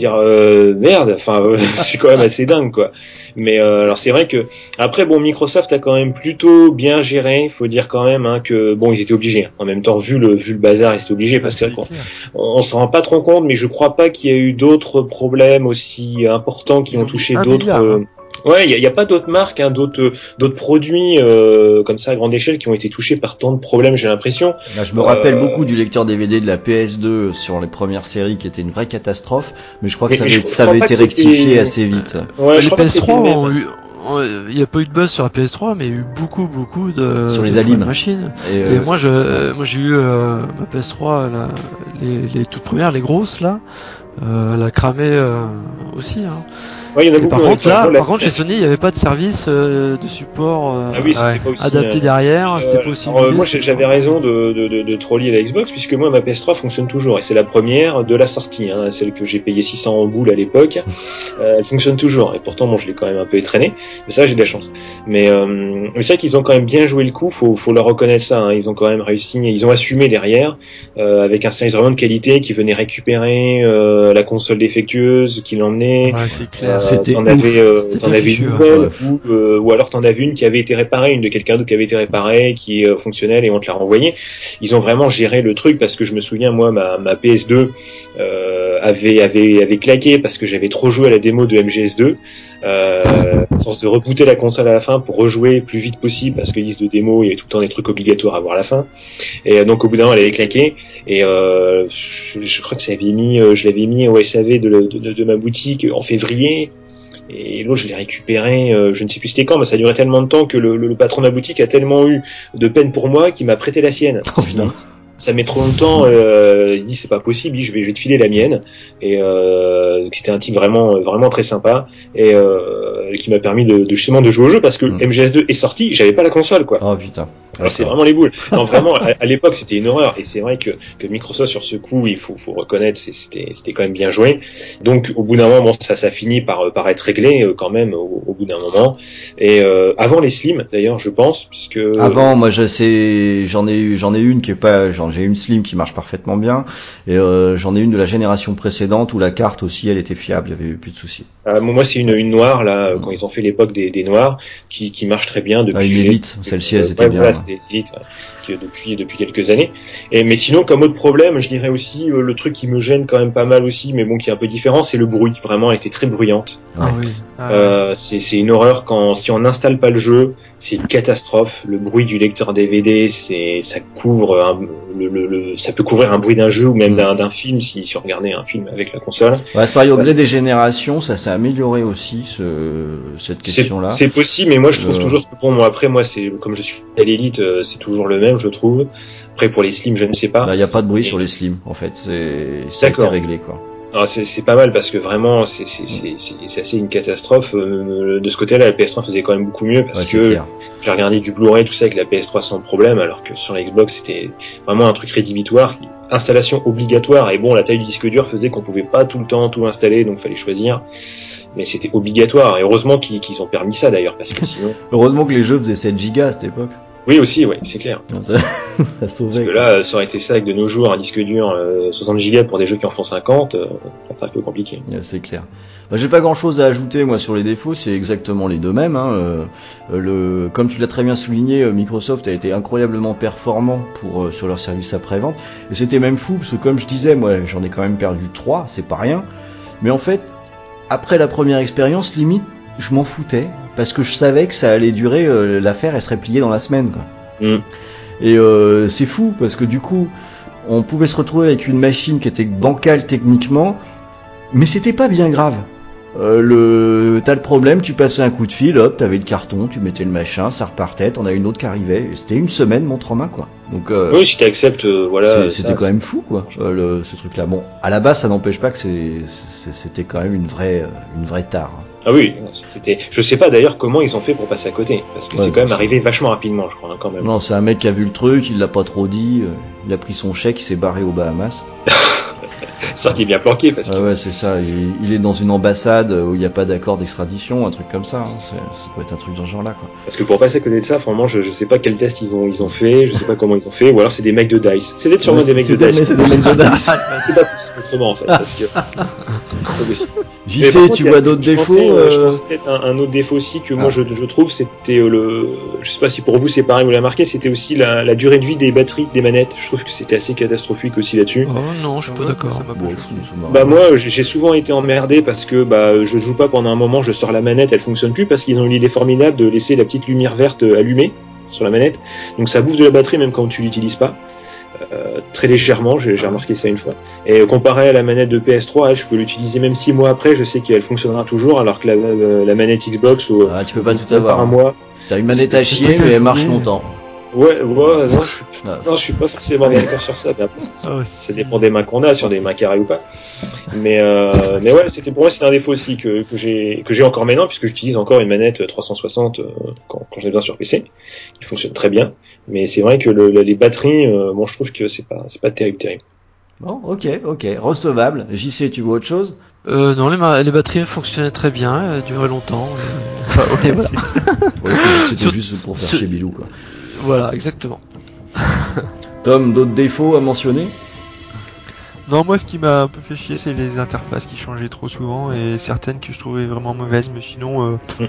Euh, dire, euh, merde, enfin, euh, c'est quand même assez dingue, quoi. Mais euh, alors c'est vrai que après, bon, Microsoft a quand même plutôt bien géré. Il faut dire quand même hein, que bon, ils étaient obligés. hein. En même temps, vu le vu le bazar, ils étaient obligés parce que on, on s'en rend pas trop compte, mais je crois pas qu'il y a eu d'autres problèmes aussi importants qui ont touché mis un d'autres. Euh, Ouais, il y a, a pas d'autres marques, hein, d'autres euh, d'autres produits euh, comme ça à grande échelle qui ont été touchés par tant de problèmes. J'ai l'impression. Là, je me rappelle Euh, beaucoup du lecteur DVD de la PS2 sur les premières séries qui était une vraie catastrophe, mais je crois que Mais ça avait, ça été rectifié assez vite. Ouais, je que PS3 c'était le même. ont eu, euh, il n'y a pas eu de buzz sur la PS3, mais il y a eu beaucoup, beaucoup de Sur les de Alim. machines. Et, Et euh, moi, je, euh, moi, j'ai eu euh, ma PS3, là, les, les toutes premières, les grosses là. Euh, elle a cramé euh, aussi. Hein. Ouais, y en a beaucoup. par contre, là, par contre, chez Sony, il n'y avait pas de service euh, de support euh, Ah oui, c'était Ouais. pas aussi. adapté euh, derrière. C'était Euh, pas aussi. alors, euh, moi, c'était j'avais raison de, de, de, de troller la Xbox, puisque moi, ma PS3 fonctionne toujours, et c'est la première de la sortie, hein, celle que j'ai payé 600 en boule à l'époque. Euh, elle fonctionne toujours, et pourtant, bon, je l'ai quand même un peu étraîné, mais ça, j'ai de la chance. Mais, euh, mais c'est vrai qu'ils ont quand même bien joué le coup, faut, faut leur reconnaître ça. hein, ils ont quand même réussi, ils ont assumé derrière, euh, avec un service vraiment de qualité qui venait récupérer euh, la console défectueuse, qui l'emmenait. Ouais, Euh, C'était t'en avais, euh, t'en avais une nouvelle, ou, euh, ou alors t'en avais une qui avait été réparée, une de quelqu'un d'autre qui avait été réparée, qui est euh, fonctionnelle et on te l'a renvoyée. Ils ont vraiment géré le truc parce que je me souviens moi ma, ma PS2 euh, avait avait avait claqué parce que j'avais trop joué à la démo de MGS2. Euh, force de rebooter la console à la fin pour rejouer plus vite possible parce que liste de démo il y avait tout le temps des trucs obligatoires à voir à la fin. Et euh, donc au bout d'un moment elle avait claqué et euh, je, je crois que ça avait mis euh, je l'avais mis au SAV de, de, de, de ma boutique en février et l'autre, je l'ai récupéré, euh, je ne sais plus c'était quand, mais ça a duré tellement de temps que le, le- le patron de la boutique a tellement eu de peine pour moi qu'il m'a prêté la sienne. Oh, putain. Ça met trop longtemps, euh, il dit c'est pas possible, il dit je vais, je vais te filer la mienne. Et euh, c'était un type vraiment, vraiment très sympa et euh, qui m'a permis de, de justement de jouer au jeu parce que Mm. MGS2 est sorti, j'avais pas la console quoi. Oh putain. C'est vraiment les boules. Non, vraiment, à, à l'époque, c'était une horreur. Et c'est vrai que, que Microsoft, sur ce coup, il faut, faut reconnaître, c'était, quand même bien joué. Donc, au bout d'un moment, bon, ça, ça finit par, par être réglé, euh, quand même, au, au bout d'un moment. Et euh, avant les Slim, d'ailleurs, je pense, puisque... Avant, moi, je sais, j'en ai eu, j'en ai une qui est pas, j'ai une slim qui marche parfaitement bien, et euh, j'en ai une de la génération précédente où la carte aussi, elle était fiable, il y avait eu plus de soucis. euh, moi, c'est une, une noire, là, quand ils ont fait l'époque des, des noirs, qui, qui marche très bien depuis... Ah, une élite, celle-ci, elles Euh, étaient ouais, bien. voilà, ouais, qui, depuis, depuis quelques années. Et, mais sinon, comme autre problème, je dirais aussi, euh, le truc qui me gêne quand même pas mal aussi, mais bon, qui est un peu différent, c'est le bruit. Vraiment, elle était très bruyante. Ah oui. Ah, Euh, c'est c'est une horreur quand si on n'installe pas le jeu, c'est une catastrophe. Le bruit du lecteur DVD, c'est ça couvre un- le, le- le- ça peut couvrir un bruit d'un jeu ou même d'un film si, si on regardait un film avec la console. Ouais, c'est pareil, au gré des générations, ça s'est amélioré aussi, ce, cette C'est question-là. c'est possible, mais moi je trouve Euh. toujours que bon, moi après moi c'est comme je suis à l'élite, euh, c'est toujours le même, je trouve. Après pour les slim, je ne sais pas. Bah, il y a pas de bruit Et- sur les slims, en fait. C'est, été réglé, quoi. Ah, c'est pas mal parce que vraiment c'est c'est assez une catastrophe. Euh, de ce côté-là, la PS3 faisait quand même beaucoup mieux parce Ouais, que j'ai regardé du Blu-ray tout ça avec la PS3 sans problème, alors que sur la Xbox c'était vraiment un truc rédhibitoire. Installation obligatoire et bon, la taille du disque dur faisait qu'on pouvait pas tout le temps tout installer, donc fallait choisir. Mais c'était obligatoire et heureusement qu'ils qu'ils ont permis ça d'ailleurs parce que sinon, Heureusement que les jeux faisaient 7 gigas à cette époque. Oui aussi, ouais, c'est clair. Ça, ça Parce que quoi. là, ça aurait été ça avec de nos jours un disque dur euh, 60 Go pour des jeux qui en font 50, euh, ça serait un peu compliqué. Ouais, C'est clair. Bah, J'ai pas grand chose à ajouter moi sur les défauts, c'est exactement les deux mêmes. Hein. Euh, le, comme tu l'as très bien souligné, euh, Microsoft a été incroyablement performant pour euh, sur leur service après-vente. Et c'était même fou parce que comme je disais, moi j'en ai quand même perdu trois, c'est pas rien. Mais en fait, après la première expérience, limite, je m'en foutais parce que je savais que ça allait durer, euh, l'affaire elle serait pliée dans la semaine. Quoi. Mm. Et euh, c'est fou parce que du coup, on pouvait se retrouver avec une machine qui était bancale techniquement, mais c'était pas bien grave. Euh, le, t'as le problème, tu passais un coup de fil, hop, t'avais le carton, tu mettais le machin, ça repartait, t'en as une autre qui arrivait. et C'était une semaine montre en main, quoi. Donc, euh, Oui, si tu acceptes, voilà. c'était quand même fou, quoi, le- ce truc-là. Bon, à la base, ça n'empêche pas que c'était quand même une vraie, une vraie tare. hein. Ah oui, c'était. Je sais pas d'ailleurs comment ils ont fait pour passer à côté, parce que Ouais, c'est quand même arrivé vachement rapidement, je crois, hein, quand même. Non, c'est un mec qui a vu le truc, il l'a pas trop dit, euh, il a pris son chèque, il s'est barré aux Bahamas. Est bien planqué, parce que. Ah ouais, c'est ça. Il, il est dans une ambassade où il n'y a pas d'accord d'extradition, un truc comme ça. hein. Ça peut être un truc dans ce genre-là, quoi. Parce que pour passer à côté de ça, franchement, je, je sais pas quel test ils ont ils ont fait, je sais pas comment ils ont fait, ou alors c'est des mecs de Dice. C'est d'être sûrement des mecs de Dice. c'est des mecs de Dice. C'est pas possible autrement en fait, parce que. J'y sais, contre, tu vois d'autres défauts. pensais, euh, Je euh, pense peut-être un, un autre défaut aussi que moi Ah. je, je trouve, c'était euh, le. Je sais pas si pour vous c'est pareil, vous l'avez marqué, c'était aussi la, la durée de vie des batteries des manettes. Je trouve que c'était assez catastrophique aussi là-dessus. Oh non, je suis pas d'accord. Ça ça Bah moi j'ai souvent été emmerdé parce que bah je joue pas pendant un moment, je sors la manette, elle fonctionne plus parce qu'ils ont eu l'idée formidable de laisser la petite lumière verte allumée sur la manette. Donc ça bouffe de la batterie même quand tu l'utilises pas. euh, très légèrement, j'ai remarqué ça une fois. Et comparé à la manette de PS3, elle, je peux l'utiliser même six mois après, je sais qu'elle fonctionnera toujours, alors que la, manette Xbox, ou Ah, tu peux pas tout avoir. un mois, T'as une manette à chier, mais elle marche longtemps. Ouais, ouais, non, je suis, Ah. non, je suis pas forcément d'accord sur ça. mais après, ça- Ah, ça dépend des mains qu'on a, si on a des mains carrées ou pas. Mais euh, mais ouais, c'était pour moi c'est un défaut aussi que que j'ai que j'ai encore maintenant puisque j'utilise encore une manette 360 euh, quand, quand j'ai besoin sur PC, qui fonctionne très bien. Mais c'est vrai que le, le- les batteries, euh, bon, je trouve que c'est pas c'est pas terrible terrible. Bon, ok, ok, recevable. JC, tu vois autre chose? Euh, non, les, les batteries fonctionnaient très bien, elles duraient longtemps. et- et voilà. Ouais, c'était- C'était juste pour faire sur- chez Bilou, quoi. Voilà, exactement. Tom, d'autres défauts à mentionner? Non, moi, ce qui m'a un peu fait chier, c'est les interfaces qui changeaient trop souvent et certaines que je trouvais vraiment mauvaises. Mais sinon, euh, Mm.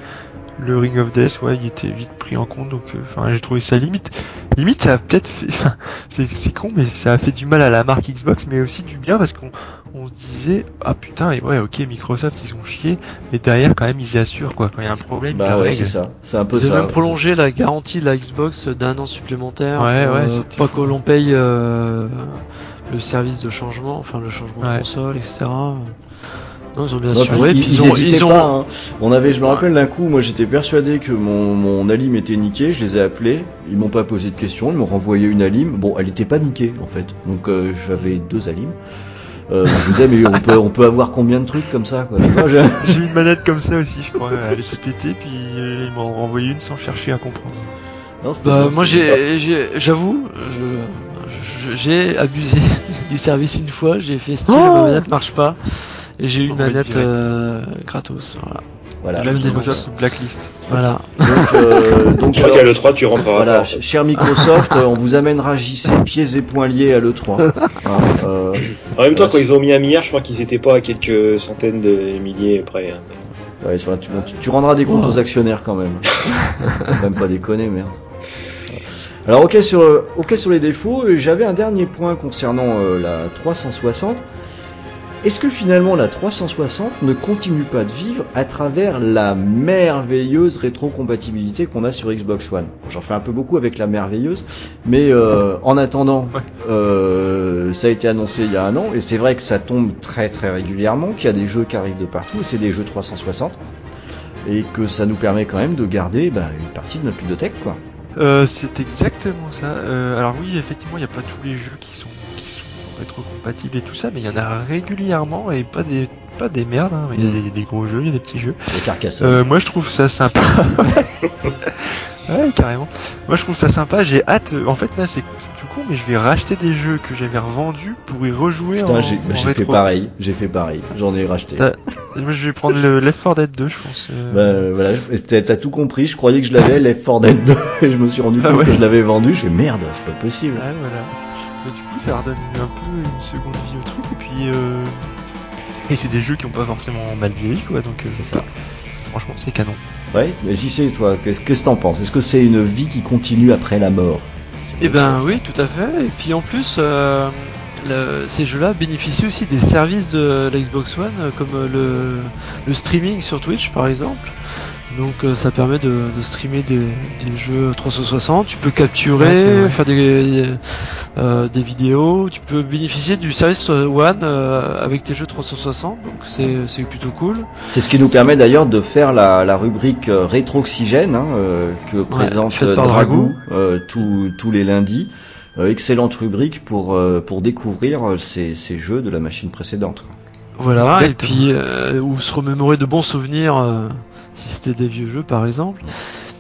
le Ring of Death, ouais, il était vite pris en compte. Donc, euh, enfin, j'ai trouvé ça limite. Limite, ça a peut-être fait. C'est con, mais ça a fait du mal à la marque Xbox, mais aussi du bien parce qu'on on se disait, ah putain, et ouais, ok, Microsoft, ils ont chié, mais derrière, quand même, ils y assurent quoi. Quand il y a un problème, ils Bah ouais, c'est ça. C'est un peu Ils ça. même prolongé la garantie de la Xbox d'un an supplémentaire. Ouais, pour, ouais, euh, pas fou. que l'on paye euh, le service de changement, enfin le changement de console, etc. Non, ils ont bien Non, assuré. puis puis ils, ils ont, hésitaient ils ont- pas. hein. On avait, je me Ouais. rappelle d'un coup, moi j'étais persuadé que mon, mon alim était niqué. Je les ai appelés, ils m'ont pas posé de questions, ils m'ont renvoyé une alim. Bon, elle était pas niquée en fait, donc euh, j'avais deux alims. Euh, je me disais mais on peut on peut avoir combien de trucs comme ça quoi. J'ai eu une manette comme ça aussi, je crois. Elle est pétée, puis euh, ils m'ont renvoyé une sans chercher à comprendre. Non, Bah, moi, c'était j'ai, j'ai- j'avoue, j'ai abusé du service une fois. J'ai fait style, Oh ma manette marche pas, et j'ai eu une manette euh, gratos. Voilà. Voilà. Microsoft dénonce. sous blacklist. voilà. Donc, euh, donc Je crois alors, qu'à l'E3 tu rentres voilà, rapport. cher Microsoft, euh, on vous amènera JC pieds et poings liés à l'E3. Hein, euh, En même temps, quand ils ont mis un milliard, je crois qu'ils étaient pas à quelques centaines de milliers près. hein. Ouais, tu, vois, tu, bon, tu- tu rendras des comptes Oh. aux actionnaires quand même. Faut même pas déconner, merde. Alors ok sur ok sur les défauts, j'avais un dernier point concernant euh, la 360. Est-ce que finalement la 360 ne continue pas de vivre à travers la merveilleuse rétrocompatibilité qu'on a sur Xbox One? J'en fais un peu beaucoup avec la merveilleuse, mais euh, en attendant, Ouais. euh, ça a été annoncé il y a un an et c'est vrai que ça tombe très très régulièrement, qu'il y a des jeux qui arrivent de partout et c'est des jeux 360 et que ça nous permet quand même de garder bah, une partie de notre bibliothèque quoi. Euh, c'est exactement ça. Euh, alors oui, effectivement, il n'y a pas tous les jeux qui sont rétrocompatibles et tout ça, mais il y en a régulièrement et pas des pas des merdes. hein, mais Il y a Mm. des, des gros jeux, il y a des petits jeux. Euh, moi, je trouve ça sympa. ouais, carrément. Moi, je trouve ça sympa. J'ai hâte. En fait, là, c'est tout con, mais je vais racheter des jeux que j'avais revendus pour y rejouer Putain, j'ai bah, fait pareil, j'ai fait pareil, j'en ai racheté. Moi, je vais prendre le Left 4 Dead 2, je pense. euh. Bah, euh, voilà, t'as tout compris, je croyais que je l'avais, Left 4 Dead 2, et je me suis rendu Ah compte ouais. que je l'avais vendu, je fais merde, c'est pas possible. Ouais, voilà. Ça redonne un peu une seconde vie au truc, et puis, euh... et c'est des jeux qui ont pas forcément mal vieilli, quoi, donc, euh, C'est ça. franchement, c'est canon. Ouais, mais j'y sais, toi, qu'est-ce que t'en penses? Est-ce que c'est une vie qui continue après la mort? Eh ben oui, tout à fait. Et puis en plus, euh, le- ces jeux-là bénéficient aussi des services de la Xbox One, comme le, le streaming sur Twitch par exemple. Donc euh, ça permet de, de streamer des, des jeux 360. Tu peux capturer, faire des, euh, des vidéos. Tu peux bénéficier du service euh, One euh, avec tes jeux 360. Donc c'est c'est plutôt cool. C'est ce qui nous permet d'ailleurs de faire la, la rubrique rétro-oxygène hein, que présente euh, Dragou tous- tous les lundis. Euh, excellente rubrique pour, euh, pour découvrir ces, ces jeux de la machine précédente. quoi. Voilà, Exactement. et puis euh, ou se remémorer de bons souvenirs euh, si c'était des vieux jeux par exemple.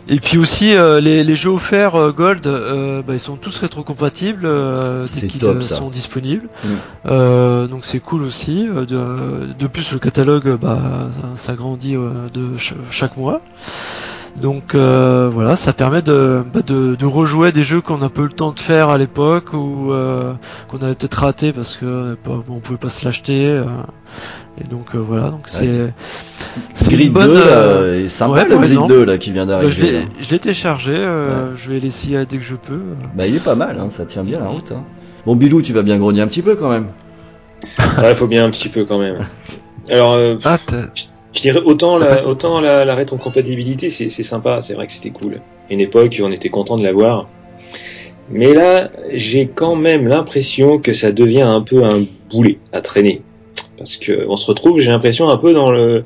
Et puis aussi euh, les, les jeux offerts euh, Gold, euh, bah, ils sont tous rétrocompatibles euh, dès qu'ils euh, sont disponibles. Mm. Euh, donc c'est cool aussi. De, de plus le catalogue, bah, ça, ça grandit euh, de ch- chaque mois. Donc euh, voilà, ça permet de, bah, de, de rejouer des jeux qu'on n'a pas eu le temps de faire à l'époque ou euh, qu'on avait peut-être raté parce que euh, bon, on pouvait pas se l'acheter. euh, et donc euh, voilà, donc c'est c'est Grid bonne. 2 là, euh, est sympa ouais, le Grid exemple. 2 là qui vient bah, je d'arriver. je l'ai téléchargé, euh, je vais l'essayer dès que je peux. Bah il est pas mal, hein, ça tient bien la route. Hein. Bon Bilou, tu vas bien grogner un petit peu quand même. Ouais, faut bien un petit peu quand même. Alors, euh, Ah, je dirais autant la, autant la, la rétrocompatibilité, c'est sympa, c'est vrai que c'était cool. Une époque, on était content de l'avoir. Mais là, j'ai quand même l'impression que ça devient un peu un boulet à traîner. Parce que on se retrouve, j'ai l'impression, un peu dans le,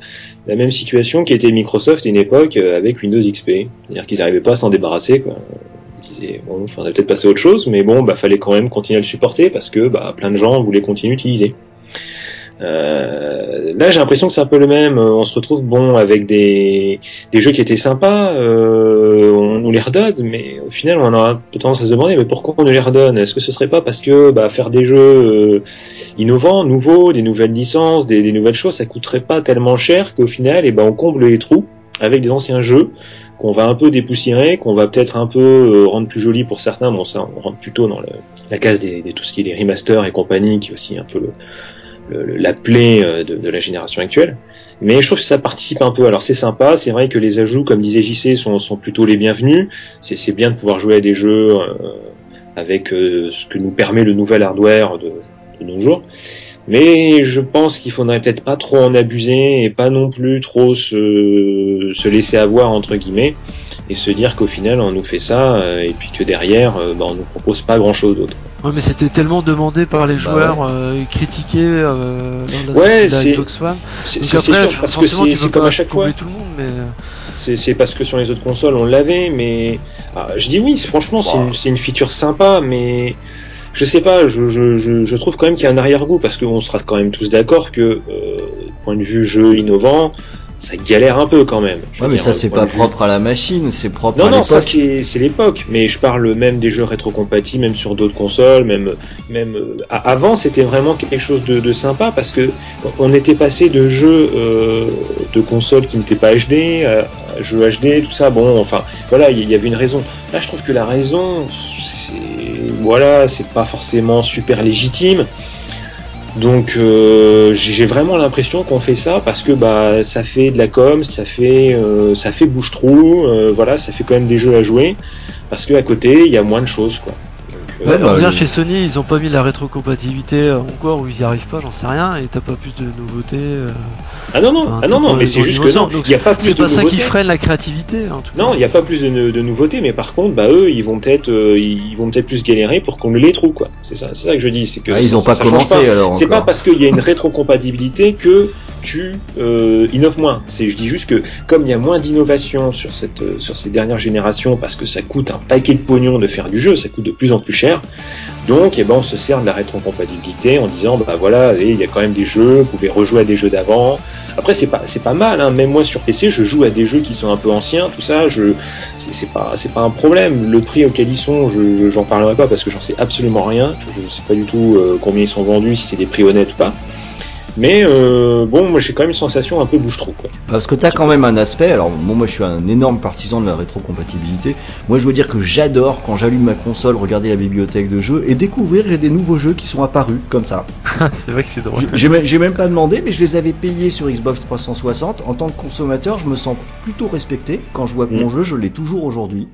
la même situation qui était Microsoft à une époque euh, avec Windows XP. C'est-à-dire qu'ils n'arrivaient pas à s'en débarrasser. Quoi. Ils disaient, bon, il faudrait peut-être passer à autre chose, mais bon, bah, fallait quand même continuer à le supporter parce que bah, plein de gens voulaient continuer à l'utiliser. Euh, là, j'ai l'impression que c'est un peu le même. On se retrouve bon avec des, jeux qui étaient sympas, euh, on nous les redonne, mais au final, on aura tendance à se demander, mais pourquoi on nous les redonne? Est-ce que ce serait pas parce que bah, faire des jeux euh, innovants, nouveaux, des nouvelles licences, des, des, nouvelles choses, ça coûterait pas tellement cher qu'au final, et eh ben, on comble les trous avec des anciens jeux qu'on va un peu dépoussiérer, qu'on va peut-être un peu euh, rendre plus joli pour certains. Bon, ça, on rentre plutôt dans la case des, des, tout ce qui est les remasters et compagnie, qui est aussi un peu le, le, la plaie euh, de, de, la génération actuelle. Mais je trouve que ça participe un peu. Alors c'est sympa, c'est vrai que les ajouts, comme disait JC, sont, sont plutôt les bienvenus. C'est bien de pouvoir jouer à des jeux euh, avec euh, ce que nous permet le nouvel hardware de, de nos jours. Mais je pense qu'il faudrait peut-être pas trop en abuser et pas non plus trop se, se laisser avoir entre guillemets et se dire qu'au final on nous fait ça euh, et puis que derrière euh, bah, on nous propose pas grand chose d'autre. Ouais mais c'était tellement demandé par les joueurs, bah ouais. euh, critiqué euh, dans la ouais, sortie de la Xbox One. C'est Donc après, sûr, forcément tu pas à chaque fois. tout le monde, mais C'est parce que sur les autres consoles on l'avait, mais ah, je dis oui, franchement c'est Bah. une, c'est une feature sympa, mais je sais pas, je, je, je, je trouve quand même qu'il y a un arrière-goût parce qu'on sera quand même tous d'accord que euh, point de vue jeu innovant, ça galère un peu quand même. Ouais, mais ça c'est pas propre à la machine, c'est propre Non, à non, ça l'époque. c'est l'époque, mais je parle même des jeux rétrocompatibles, même sur d'autres consoles, même même euh, avant c'était vraiment quelque chose de, de sympa parce que on était passé de jeux euh, de consoles qui n'étaient pas HD à, jeux HD, tout ça. Bon, enfin voilà, il y, y avait une raison. Là, je trouve que la raison, c'est voilà, c'est pas forcément super légitime. Donc euh, j'ai vraiment l'impression qu'on fait ça parce que bah ça fait de la com, ça fait euh, ça fait bouche-trou, euh, voilà, ça fait quand même des jeux à jouer parce que à côté il y a moins de choses quoi. Ouais, bah, regarde oui. chez Sony, ils ont pas mis la rétrocompatibilité euh, encore ou ils y arrivent pas, j'en sais rien, et t'as pas plus de nouveautés. euh, Ah non non, enfin, ah non mais c'est juste que non, il y a pas plus C'est de pas ça qui freine la créativité, en tout cas. Non, il n'y a pas plus de, de nouveautés, mais par contre, bah eux, ils vont peut-être, euh, ils vont peut-être plus galérer pour combler les trous, quoi. C'est ça, c'est ça que je dis, c'est que Ah, ils ça- ont ça- pas ça commencé pas. alors. C'est pas parce qu'il y a une rétrocompatibilité que tu euh, innoves moins. C'est, je dis juste que comme il y a moins d'innovation sur cette, euh, sur ces dernières générations, parce que ça coûte un paquet de pognon de faire du jeu, ça coûte de plus en plus cher. Donc, eh ben, on se sert de la rétrocompatibilité en disant, bah voilà, il y a quand même des jeux, vous pouvez rejouer à des jeux d'avant. Après, c'est pas, c'est pas mal. Hein. Même moi sur PC, je joue à des jeux qui sont un peu anciens, tout ça. Je, c'est pas, c'est pas un problème. Le prix auquel ils sont, je, je- j'en parlerai pas parce que j'en sais absolument rien. Je sais pas du tout euh, combien ils sont vendus, si c'est des prix honnêtes ou pas. Mais euh, bon, moi j'ai quand même une sensation un peu bouche-trou, quoi. Parce que t'as quand même un aspect, alors bon, moi je suis un énorme partisan de la rétrocompatibilité. Moi je veux dire que j'adore quand j'allume ma console regarder la bibliothèque de jeux et découvrir y a des nouveaux jeux qui sont apparus comme ça. C'est vrai que c'est drôle. J'ai- J'ai même, j'ai même pas demandé, mais je les avais payés sur Xbox 360. En tant que consommateur, je me sens plutôt respecté quand je vois que Mm. mon jeu, je l'ai toujours aujourd'hui,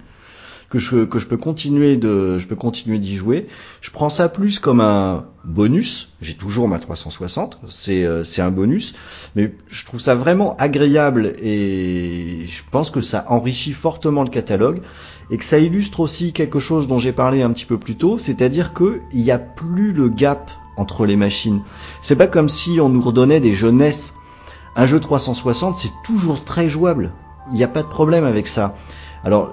que je que je peux continuer de, je peux continuer d'y jouer. Je prends ça plus comme un bonus. J'ai toujours ma 360, c'est euh, c'est un bonus, mais je trouve ça vraiment agréable et je pense que ça enrichit fortement le catalogue et que ça illustre aussi quelque chose dont j'ai parlé un petit peu plus tôt, c'est-à-dire que il n'y a plus le gap entre les machines. C'est pas comme si on nous redonnait des jeunesses. Un jeu 360, c'est toujours très jouable. Il n'y a pas de problème avec ça. Alors,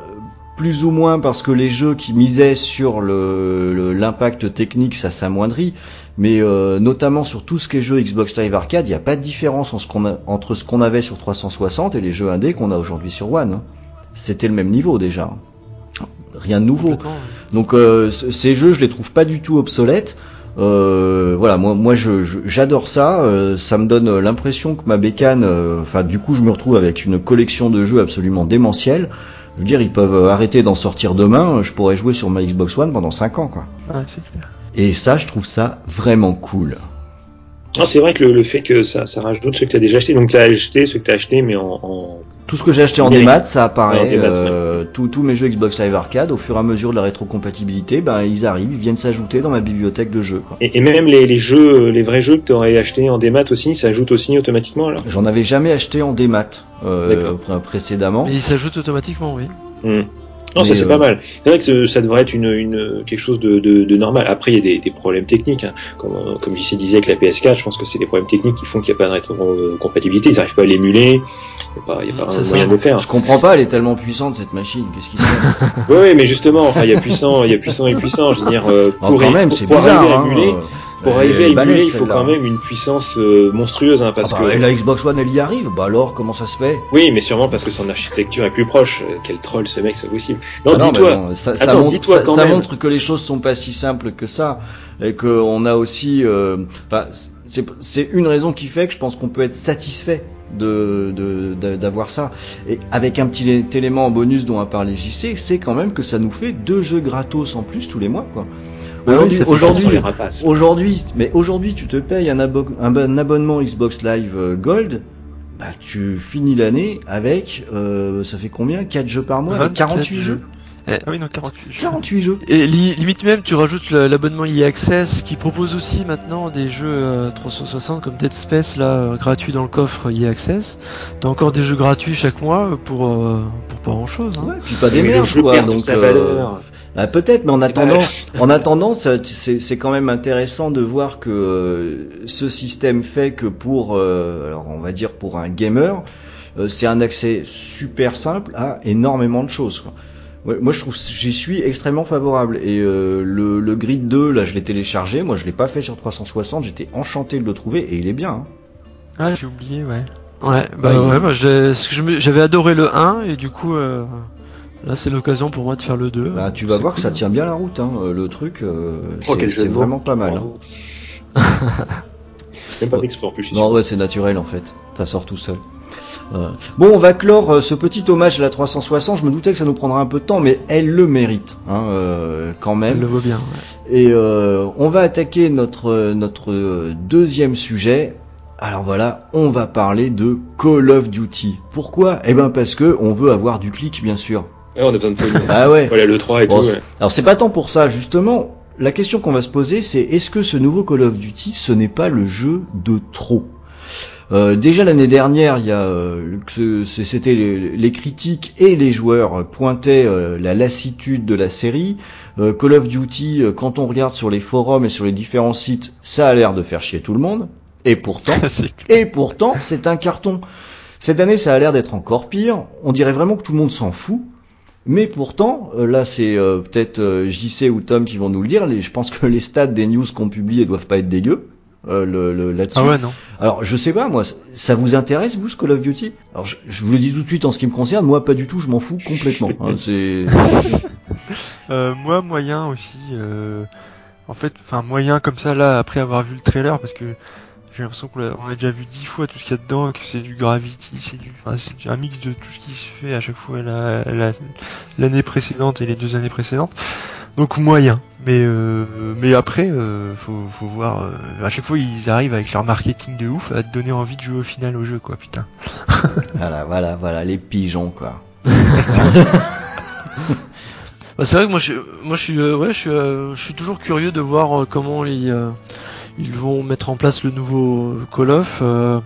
plus ou moins parce que les jeux qui misaient sur le- le- l'impact technique, ça s'amoindrit, mais euh, notamment sur tout ce qui est jeu Xbox Live Arcade, il n'y a pas de différence en ce qu'on a- entre ce qu'on avait sur 360 et les jeux indés qu'on a aujourd'hui sur One. hein. C'était le même niveau déjà. Rien de nouveau. Donc euh, ces jeux, je les trouve pas du tout obsolètes. Euh, voilà, moi, moi, je- je- j'adore ça. euh, ça me donne l'impression que ma bécane, euh, enfin, du coup, je me retrouve avec une collection de jeux absolument démentielle. Je veux dire, ils peuvent arrêter d'en sortir demain. Je pourrais jouer sur ma Xbox One pendant 5 ans, quoi. Ouais, c'est clair. Et ça, je trouve ça vraiment cool. Non, c'est vrai que le, le fait que ça, ça rajoute ceux que tu as déjà acheté, donc tu as acheté ceux que tu as acheté, mais en, en- Tout ce que j'ai acheté en démat, ça apparaît. Ouais, euh, tous- tous mes jeux Xbox Live Arcade, au fur et à mesure de la rétrocompatibilité, ben ils arrivent, ils viennent s'ajouter dans ma bibliothèque de jeux. Quoi. Et, et même les, les jeux, les vrais jeux que tu aurais acheté en démat aussi, ça ajoute aussi automatiquement alors? J'en avais jamais acheté en démat euh, précédemment. Mais il s'ajoute automatiquement, oui. Hmm. Non, ça c'est euh, pas mal. C'est vrai que ce- ça devrait être une, une quelque chose de, de, de normal. Après, il y a des, des problèmes techniques, hein. comme comme JC disait avec la PS4. Je pense que c'est des problèmes techniques qui font qu'il n'y a pas de rétrocompatibilité. Ils n'arrivent pas à l'émuler. Il n'y a pas, il y a pas C'est un ça. moyen de le faire. Je comprends pas, elle est tellement puissante cette machine. Qu'est-ce qui se passe? Oui, oui, mais justement, enfin, il y a puissant, il y a puissant et puissant. Je veux dire, euh, pour, quand même, c'est pour bizarre. arriver à hein, émuler, euh, pour arriver à balèze, émuler, il faut quand même une puissance euh, monstrueuse, hein, parce Ah bah, que. et la Xbox One, elle y arrive. Bah alors, comment ça se fait? Oui, mais sûrement parce que son architecture est plus proche. Euh, Quel troll ce mec, c'est possible. Non, Ah non, dis-toi. bon, ça, ça montre, ça- montre que les choses sont pas si simples que ça et que on a aussi, euh, c'est une raison qui fait que je pense qu'on peut être satisfait de d'avoir ça. Et avec un petit élément en bonus dont a parlé JC, c'est quand même que ça nous fait deux jeux gratos en plus tous les mois, quoi. Bah oui, Aujourd'hui, aujourd'hui, mais aujourd'hui, tu te payes un, abo- un bon abonnement Xbox Live euh, Gold, bah tu finis l'année avec, euh, ça fait combien? 4 jeux par mois avec 24 48 jeux Ah oui, non, 48 jeux. 48 jeux Et li- limite même, tu rajoutes l'abonnement EA Access qui propose aussi maintenant des jeux euh, 360 comme Dead Space là euh, gratuit dans le coffre EA Access. T'as encore des jeux gratuits chaque mois pour euh, pour pas grand chose. Hein. Ouais, puis pas des merdes quoi, donc sa euh, valeur. Bah, peut-être, mais en attendant, en c'est quand même intéressant de voir que euh, ce système fait que pour, euh, alors on va dire pour un gamer, euh, c'est un accès super simple à énormément de choses. Quoi. Moi, je trouve, j'y suis extrêmement favorable. Et euh, le, le Grid 2, là, je l'ai téléchargé. Moi, je l'ai pas fait sur 360. J'étais enchanté de le trouver et il est bien. hein. Ah, j'ai oublié, ouais. Ouais, bah Ouais, ouais, j'avais adoré le 1 et du coup euh, là c'est l'occasion pour moi de faire le 2. Bah, tu vas voir que ça tient bien la route. Hein. euh, Le truc, euh, Oh, c'est vraiment pas mal. hein. Même pas d'export plus. Non, ouais, c'est naturel en fait. Ça sort tout seul. Euh, Bon, on va clore euh, ce petit hommage à la 360. Je me doutais que ça nous prendra un peu de temps, mais elle le mérite, hein, euh, quand Elle même. le vaut bien. ouais. Et euh, on va attaquer notre notre deuxième sujet. Alors voilà, on va parler de Call of Duty. Pourquoi? Eh ben parce que on veut avoir du clic, bien sûr. Ouais, on a besoin de pognon. Ah ouais. Voilà, le 3 et Bon, tout. ouais. Alors c'est pas tant pour ça, justement. La question qu'on va se poser, c'est est-ce que ce nouveau Call of Duty, ce n'est pas le jeu de trop? Euh, déjà l'année dernière, il y a, euh, que ce- c'était les, les critiques et les joueurs pointaient euh, la lassitude de la série. Euh, Call of Duty, euh, quand on regarde sur les forums et sur les différents sites, ça a l'air de faire chier tout le monde. Et pourtant, et pourtant, c'est un carton. Cette année, ça a l'air d'être encore pire. On dirait vraiment que tout le monde s'en fout. Mais pourtant, euh, là, c'est euh, peut-être euh, JC ou Tom qui vont nous le dire. Les, je pense que les stats des news qu'on publie, elles doivent pas être dégueux euh, le, le- là-dessus. Ah ouais, non. Alors, je sais pas, moi, ça- ça vous intéresse, vous, ce Call of Duty? Alors, je, je vous le dis tout de suite en ce qui me concerne, moi, pas du tout, je m'en fous complètement. hein, c'est... Euh, moi, moyen aussi. Euh, en fait, enfin, moyen comme ça, là, après avoir vu le trailer, parce que j'ai l'impression qu'on a déjà vu dix fois tout ce qu'il y a dedans, que c'est du Gravity, c'est du, enfin, c'est un mix de tout ce qui se fait à chaque fois la- la- l'année précédente et les deux années précédentes. Donc moyen. Mais euh, mais après, euh, faut, faut voir. euh, à chaque fois, ils arrivent avec leur marketing de ouf à te donner envie de jouer au final au jeu, quoi. Putain. Voilà, voilà, voilà, les pigeons, quoi. Bah, c'est vrai que moi je, moi je suis, euh, ouais, je suis, euh, je suis toujours curieux de voir euh, comment ils, euh, ils vont mettre en place le nouveau Call of. euh, ouais,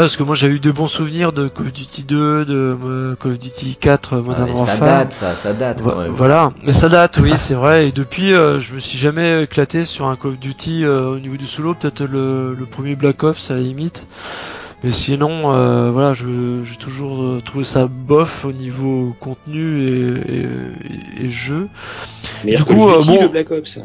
parce que moi j'ai eu de bons souvenirs de Call of Duty 2, de euh, Call of Duty 4, euh, Ah, Modern mais ça date, ça, ça date Vo- quand même. Voilà, mais ça date, oui, c'est vrai. Et depuis, euh, je me suis jamais éclaté sur un Call of Duty euh, au niveau du solo, peut-être le, le premier Black Ops à la limite. Mais sinon, euh, voilà, je- j'ai toujours trouvé ça bof au niveau contenu et, et- et jeu. Meilleur Du coup, euh, Duty, bon- le Black Ops.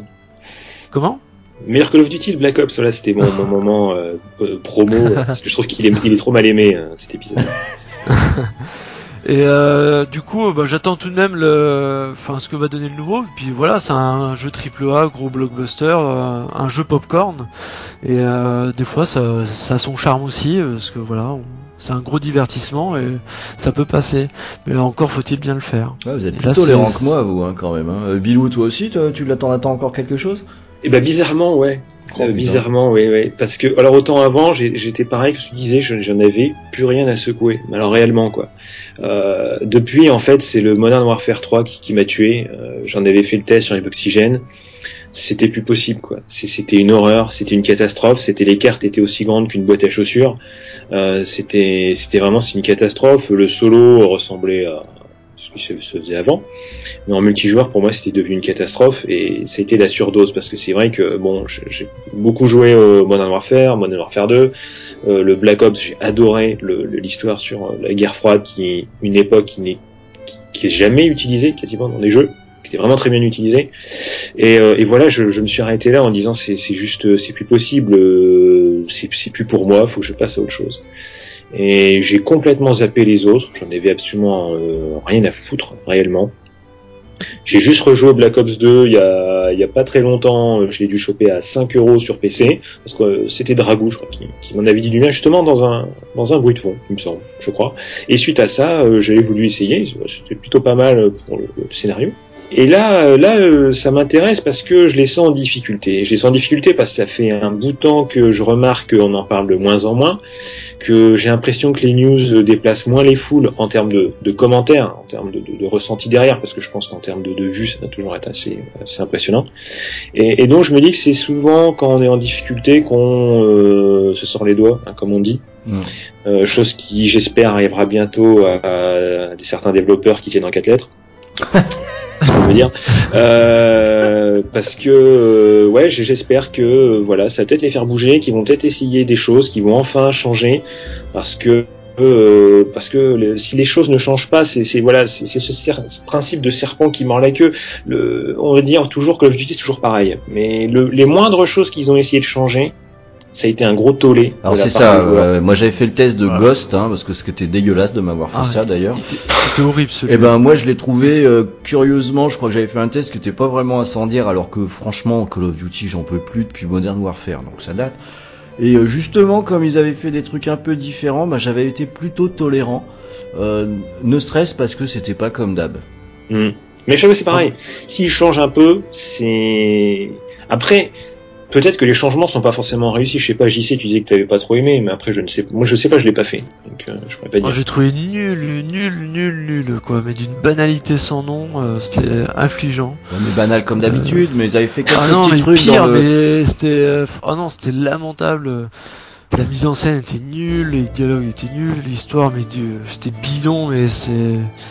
Comment? Meilleur Call of Duty, le Black Ops. Là, c'était mon, mon moment euh, euh, promo. parce que je trouve qu'il est, il est trop mal aimé, euh, cet épisode. Et euh, du coup, bah, j'attends tout de même le, enfin, ce que va donner le nouveau. Puis voilà, c'est un jeu triple A, gros blockbuster, euh, un jeu popcorn. Et euh, des fois, ça, ça a son charme aussi, parce que voilà, on- c'est un gros divertissement et ça peut passer. Mais encore faut-il bien le faire. Ouais, vous êtes Et plus tolérant que moi, vous, hein, quand même. Hein. Euh, Bilou, toi aussi, toi, tu l'attends attends encore quelque chose? Et bah bizarrement, ouais. Oh, Euh, bizarrement, oui, oui. Parce que, alors autant avant, j'étais pareil que tu disais, je- j'en avais plus rien à secouer. Mais alors réellement, quoi. Euh, depuis, en fait, c'est le Modern Warfare 3 qui, qui m'a tué. Euh, j'en avais fait le test sur les. C'était plus possible, quoi. C'était une horreur, c'était une catastrophe. C'était les cartes étaient aussi grandes qu'une boîte à chaussures. Euh, c'était, c'était vraiment c'est une catastrophe. Le solo ressemblait à se, faisait avant. Mais en multijoueur, pour moi, c'était devenu une catastrophe et c'était la surdose parce que c'est vrai que bon, j'ai- beaucoup joué au Modern Warfare, Modern Warfare 2, euh, le Black Ops, j'ai adoré l'histoire sur euh, la guerre froide, qui est une époque qui n'est qui, est jamais utilisée quasiment dans les jeux, qui était vraiment très bien utilisée. Et, euh, et voilà, je, je me suis arrêté là en disant c'est juste, c'est plus possible, euh, c'est plus pour moi, faut que je passe à autre chose. Et j'ai complètement zappé les autres, j'en avais absolument euh, rien à foutre réellement. J'ai juste rejoué Black Ops 2 il y a, pas très longtemps, je l'ai dû choper à 5 euros sur PC, parce que c'était Dragou, je crois, qui, m'en avait dit du bien, justement dans un, dans un bruit de fond, il me semble, je crois. Et suite à ça, euh, j'avais voulu essayer, c'était plutôt pas mal pour le scénario. Et là, euh, là, euh, ça m'intéresse parce que je les sens en difficulté. Je les sens en difficulté parce que ça fait un bout de temps que je remarque qu'on en parle de moins en moins, que j'ai l'impression que les news déplacent moins les foules en termes de, de commentaires, en termes de, de, de ressenti derrière, parce que je pense qu'en termes de, vues, ça va toujours être assez, assez impressionnant. Et, et donc je me dis que c'est souvent quand on est en difficulté qu'on euh, se sort les doigts, hein, comme on dit. Euh, chose qui, j'espère, arrivera bientôt à, à certains développeurs qui tiennent en quatre lettres. qu'on veut dire. Euh, parce que euh, ouais, j'espère que euh, voilà, ça va peut-être les faire bouger, qu'ils vont peut-être essayer des choses, qui vont enfin changer, parce que parce que si les choses ne changent pas, c'est voilà, c'est ce, principe de serpent qui mord la queue. On va dire toujours Call of Duty c'est toujours pareil, mais le, les moindres choses qu'ils ont essayé de changer, ça a été un gros tollé. Alors c'est ça, euh, moi j'avais fait le test de. Ghost, hein, parce que c'était dégueulasse de m'avoir fait Ah, ça d'ailleurs. Il était, il était horrible celui Eh ben moi je l'ai trouvé euh, curieusement, je crois que j'avais fait un test qui était pas vraiment incendiaire alors que franchement Call of Duty j'en peux plus depuis Modern Warfare donc ça date. Et euh, justement comme ils avaient fait des trucs un peu différents, bah, j'avais été plutôt tolérant, euh, ne serait-ce parce que c'était pas comme d'hab. Hmm. Mais je c'est pareil. S'ils changent un peu, c'est après. Peut-être que les changements sont pas forcément réussis. Je sais pas, JC, tu disais que t'avais pas trop aimé, mais après je ne sais. Moi je sais pas, je l'ai pas fait, donc euh, je pourrais pas dire. j'ai trouvé nul, nul, nul, nul quoi, mais d'une banalité sans nom, euh, c'était affligeant. Ouais, mais banal comme d'habitude, mais ils avaient fait quelques Ah non, petits mais trucs pire, dans le... mais c'était, euh, oh non, c'était lamentable. La mise en scène était nulle, les dialogues étaient nuls, l'histoire, mais Dieu, c'était bidon, mais c'est.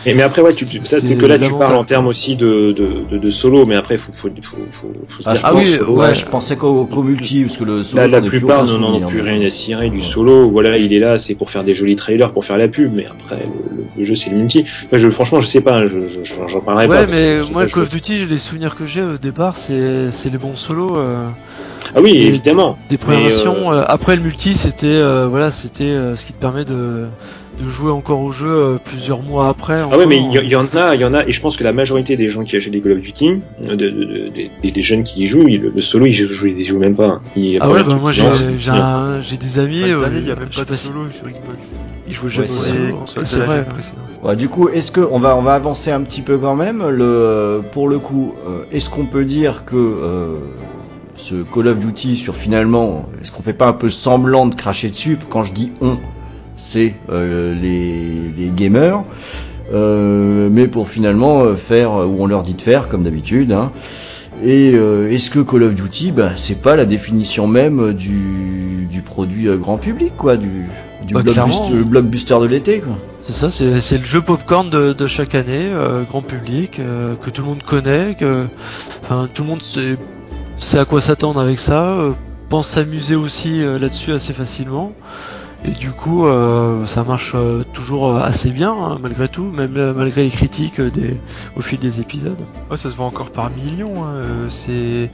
Mais, mais après ouais, tu, tu- ça C'est que là tu parles en termes aussi de, de, de, de solo, mais après faut faut faut faut, faut se Ah, dire Ah oui, ouais. ouais, je pensais qu'au multi, parce que le solo, Là, la plupart n'en ont plus rien à cirer du solo. Voilà, il est là, c'est pour faire des jolis trailers, pour faire la pub. Mais après, le, le- le jeu, c'est le multi. Enfin, je, franchement, je sais pas. Je, je, j'en- parlerai pas. Ouais, mais moi, le Call of Duty, les souvenirs que j'ai au départ, c'est, c'est les bons solos. euh, Ah oui, des- évidemment. Des premières versions. euh, euh, après le multi, c'était, euh, voilà, c'était euh, ce qui te permet de, de jouer encore au jeu euh, plusieurs mois après. Ah ouais, mais il encore. y, en a, il y en a, et je pense que la majorité des gens qui achètent des Call of Duty, de, de, de- des- des jeunes qui y jouent, ils- le, le solo, ils jouent, ils jouent même pas. hein. Ils- Ah ouais, bah moi j'ai, des amis. Il y a même pas de si- solo sur Xbox. Ils jouaient jamais Ouais, c'est vrai. Ouais, du coup, est-ce que on va on va avancer un petit peu quand même le pour le coup, euh, est-ce qu'on peut dire que euh, ce Call of Duty sur finalement, est-ce qu'on fait pas un peu semblant de cracher dessus quand je dis on, c'est euh, les les gamers euh, mais pour finalement euh, faire où on leur dit de faire comme d'habitude hein. Et euh, est-ce que Call of Duty, bah, c'est pas la définition même du, du produit grand public, quoi, du, du Bah, blockbuster, de l'été, quoi. C'est ça, c'est, c'est le jeu popcorn de, de chaque année, euh, grand public, euh, que tout le monde connaît, que, enfin, tout le monde sait, sait à quoi s'attendre avec ça, euh, pense s'amuser aussi euh, là-dessus assez facilement. Et du coup, euh, ça marche toujours assez bien, hein, malgré tout, même malgré les critiques au fil des épisodes. Ouais, ça se voit encore par millions. hein, C'est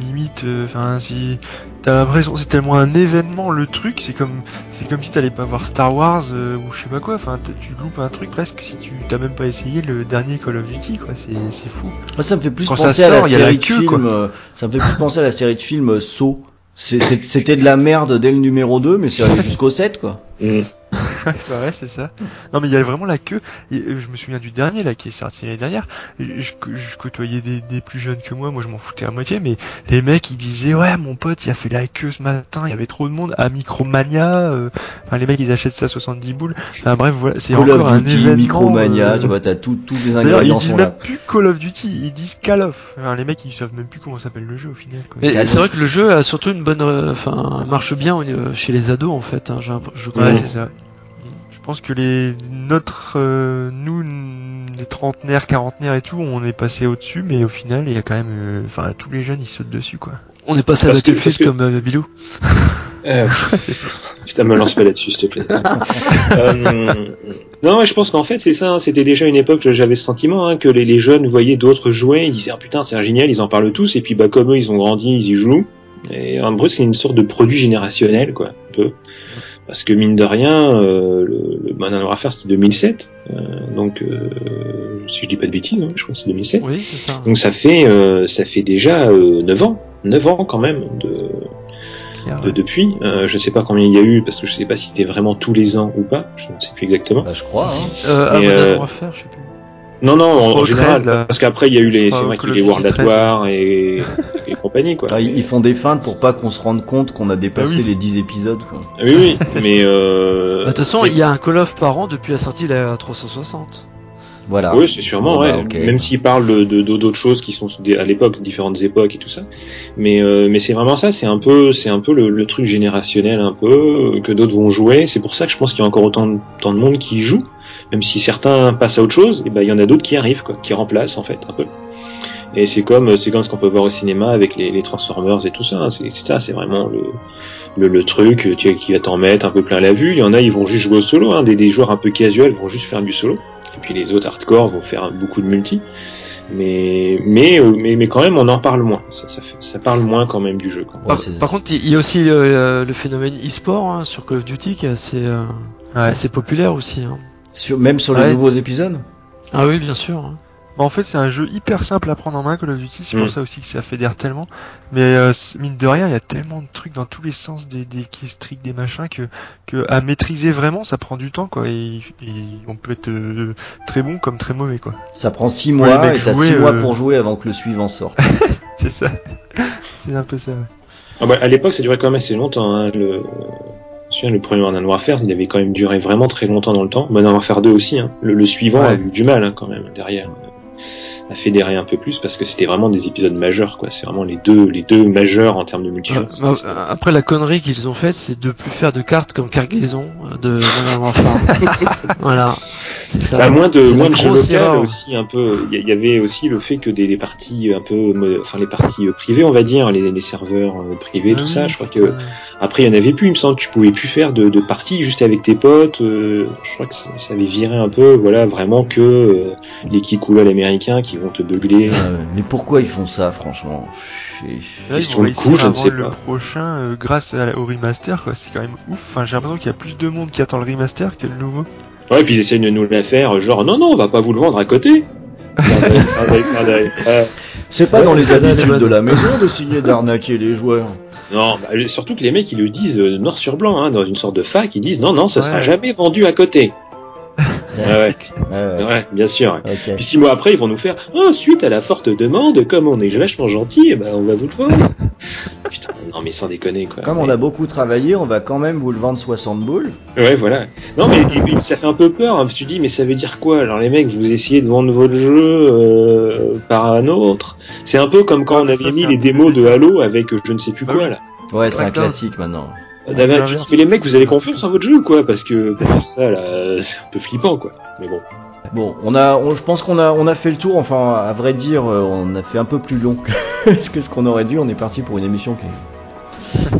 limite. Enfin, si t'as l'impression, c'est tellement un événement le truc. C'est comme, c'est comme si t'allais pas voir Star Wars euh, ou je sais pas quoi. Enfin, tu loupes un truc presque si tu t'as même pas essayé le dernier Call of Duty. Quoi, c'est c'est fou. Moi, ça me fait plus Quand penser à la série de queue, films. euh, ça me fait plus penser à la série de films euh, Saw. C'est- c'est- C'était de la merde dès le numéro 2, mais c'est allé jusqu'au 7, quoi. Mm. Bah ouais, c'est ça. Non, mais il y a vraiment la queue. Et, euh, je me souviens du dernier, là, qui est sorti l'année dernière. Je, côtoyais des, des plus jeunes que moi. Moi, je m'en foutais à moitié. Mais les mecs, ils disaient, ouais, mon pote, il a fait la queue ce matin. Il y avait trop de monde à Micromania. euh, Enfin, les mecs, ils achètent ça à 70 boules. Enfin, bref, voilà. C'est Call encore of un Duty, événement. Micromania, euh, tu vois, t'as tout, tous les D'ailleurs, ils ingrédients disent sont même là. plus Call of Duty, ils disent Call of. Enfin, les mecs, ils savent même plus comment s'appelle le jeu au final. Quoi. Mais Canon. c'est vrai que le jeu a surtout une bonne, euh, enfin, marche bien euh, chez les ados en fait. Hein, je crois. Ouais, c'est ça. Je pense que les notre euh, nous les trentenaires, quarantenaires et tout, on est passé au-dessus, mais au final, il y a quand même, euh, enfin, tous les jeunes ils sautent dessus quoi. On est passé à Parce Battlefield que- comme euh, Bilou. Euh, Putain, me lance pas là-dessus, s'il te plaît. Euh, non, ouais, je pense qu'en fait, c'est ça. hein, C'était déjà une époque, j'avais ce sentiment hein, que les, les jeunes voyaient d'autres jouer, ils disaient ah putain, c'est génial, ils en parlent tous, et puis bah comme eux, ils ont grandi, ils y jouent. Et en brut, c'est une sorte de produit générationnel, quoi, un peu. Parce que mine de rien, euh, le, le Modern Warfare c'était 2007, euh, donc euh, si je dis pas de bêtises, hein, je crois que c'est 2007. Oui, c'est ça. Donc ça fait euh, ça fait déjà euh, 9 ans, 9 ans quand même de, Claire, de- depuis. Euh, je sais pas combien il y a eu parce que je sais pas si c'était vraiment tous les ans ou pas. Je ne sais plus exactement. Bah, je crois. Hein. Euh, à Mais, Modern euh, Warfare, je sais plus. Non non, en, général 13, là. parce qu'après il y a eu les c'est vrai qu'il y a eu World at War et, et compagnie quoi. Ah, ils font des feintes pour pas qu'on se rende compte qu'on a dépassé oui. les 10 épisodes. Quoi. Ah Oui oui, mais euh, Bah, De toute façon, mais- il y a un Call of par an depuis la sortie de la 360. Voilà. Oui, c'est sûrement, ouais. bah, ok. Même s'ils parlent de de- d'autres choses qui sont à l'époque, différentes époques et tout ça. Mais euh, mais c'est vraiment ça. C'est un peu c'est un peu le, le truc générationnel un peu euh, que d'autres vont jouer. C'est pour ça que je pense qu'il y a encore autant de, tant de monde qui y joue. Même si certains passent à autre chose, et ben il y en a d'autres qui arrivent quoi, qui remplacent en fait un peu. Et c'est comme c'est comme ce qu'on peut voir au cinéma avec les, les Transformers et tout ça. hein. C'est c'est ça, c'est vraiment le le, le truc tu qui va t'en mettre un peu plein la vue. Il y en a, ils vont juste jouer au solo. Hein. Des, des joueurs un peu casuels vont juste faire du solo. Et puis les autres hardcore vont faire beaucoup de multi. Mais mais euh, mais, mais quand même, on en parle moins. Ça, ça, fait- ça parle moins quand même du jeu. Quand Par, c'est- par contre, il y a aussi le, le phénomène e-sport hein, sur Call of Duty qui est assez, euh, Ouais. assez populaire aussi. hein. Sur, même sur les Ouais. nouveaux épisodes Ah oui, bien sûr. hein. Bah, en fait, c'est un jeu hyper simple à prendre en main, Call of Duty. C'est Mm. pour ça aussi que ça fédère tellement. Mais euh, mine de rien, il y a tellement de trucs dans tous les sens, des, des keystricks, des machins, que, que à maîtriser vraiment, ça prend du temps, quoi. Et, et on peut être euh, très bon comme très mauvais, quoi. Ça prend 6 Ouais, mois et t'as 6 mois euh, pour jouer avant que le suivant sorte. C'est ça. c'est un peu ça. ouais. Ah bah, à l'époque, ça durait quand même assez longtemps. Hein. Le... Souviens, le premier Modern Warfare, il avait quand même duré vraiment très longtemps dans le temps. Modern Warfare 2 aussi. Hein. Le, le suivant Ouais. a eu du mal hein, quand même derrière à fédérer un peu plus parce que c'était vraiment des épisodes majeurs. quoi. C'est vraiment les deux les deux majeurs en termes de multijoueur. Euh, bah, euh, après, la connerie qu'ils ont faite, c'est de plus faire de cartes comme cargaison euh, de Modern Warfare. voilà. C'est ça. Bah, moins de moins de jeux locaux aussi un peu. Il y, y avait aussi le fait que des, les parties un peu, enfin les parties euh, privées, on va dire, les, les serveurs privés, Ah tout oui, ça. Je crois que après il y en avait plus. Il me semble, tu pouvais plus faire de, de parties juste avec tes potes. euh, je crois que ça, ça avait viré un peu. Voilà, vraiment que euh, les kikoulol américains qui vont te beugler. Euh, mais pourquoi ils font ça, franchement? Là, ils de réussir coût, je ne sais vendre le pas. prochain euh, grâce à au remaster, quoi. C'est quand même ouf. Enfin, j'ai l'impression qu'il y a plus de monde qui attend le remaster que le nouveau. Ouais, puis ils essayent de nous la faire, genre non non, on va pas vous le vendre à côté. C'est pas dans les habitudes de la maison d'essayer d'arnaquer les joueurs. Non, bah, surtout que les mecs ils le disent euh, noir sur blanc, hein, dans une sorte de fac, ils disent non non, ça sera jamais vendu à côté. Ouais, ouais. ouais, Ouais, bien sûr. Puis six mois après, ils vont nous faire oh, suite à la forte demande, comme on est vachement gentil, eh ben on va vous le vendre. Putain, non mais sans déconner quoi. Comme on a beaucoup travaillé, on va quand même vous le vendre 60 boules. Ouais, voilà. Non mais ça fait un peu peur. Hein, parce que tu dis mais ça veut dire quoi? Alors les mecs, vous essayez de vendre votre jeu euh, par un autre. C'est un peu comme quand Ouais, on avait ça, mis les démos de. Halo avec je ne sais plus Bah quoi là. Ouais, c'est un classique maintenant. Ah, tu dis, mais les mecs, vous avez confiance en votre jeu ou quoi Parce que pour faire ça là, c'est un peu flippant quoi. Mais bon. Bon, on a, on- je pense qu'on a, on a fait le tour. Enfin, à vrai dire, euh, on a fait un peu plus long que, que ce qu'on aurait dû. On est parti pour une émission qui,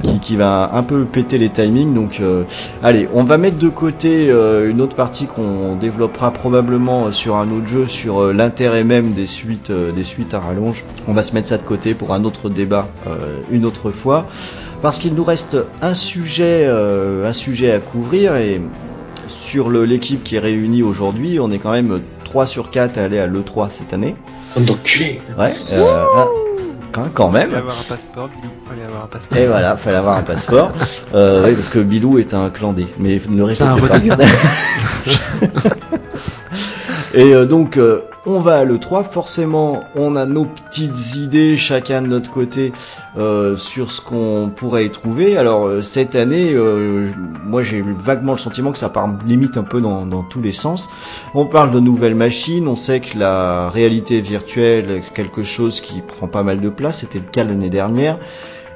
qui, qui va un peu péter les timings. Donc, euh, allez, on va mettre de côté euh, une autre partie qu'on développera probablement sur un autre jeu, sur euh, l'intérêt même des suites, des suites à rallonge. On va se mettre ça de côté pour un autre débat une autre fois, parce qu'il nous reste un sujet, un sujet à couvrir et sur l'équipe qui est réunie aujourd'hui, on est quand même 3 sur 4 à aller à l'E3 cette année. D'enculés. Ouais, euh, ah, quand, quand même. Fallait avoir un passeport, Bilou. Fallait avoir un passeport. Et voilà, fallait avoir un passeport. Euh, oui, parce que Bilou est un clandé. Mais ne le répétez pas. Et euh, donc, euh, on va à l'E3. Forcément, on a nos petites idées, chacun de notre côté, euh, sur ce qu'on pourrait y trouver. Alors, euh, cette année, euh, moi, j'ai vaguement le sentiment que ça part limite un peu dans, dans tous les sens. On parle de nouvelles machines. On sait que la réalité virtuelle est quelque chose qui prend pas mal de place. C'était le cas l'année dernière.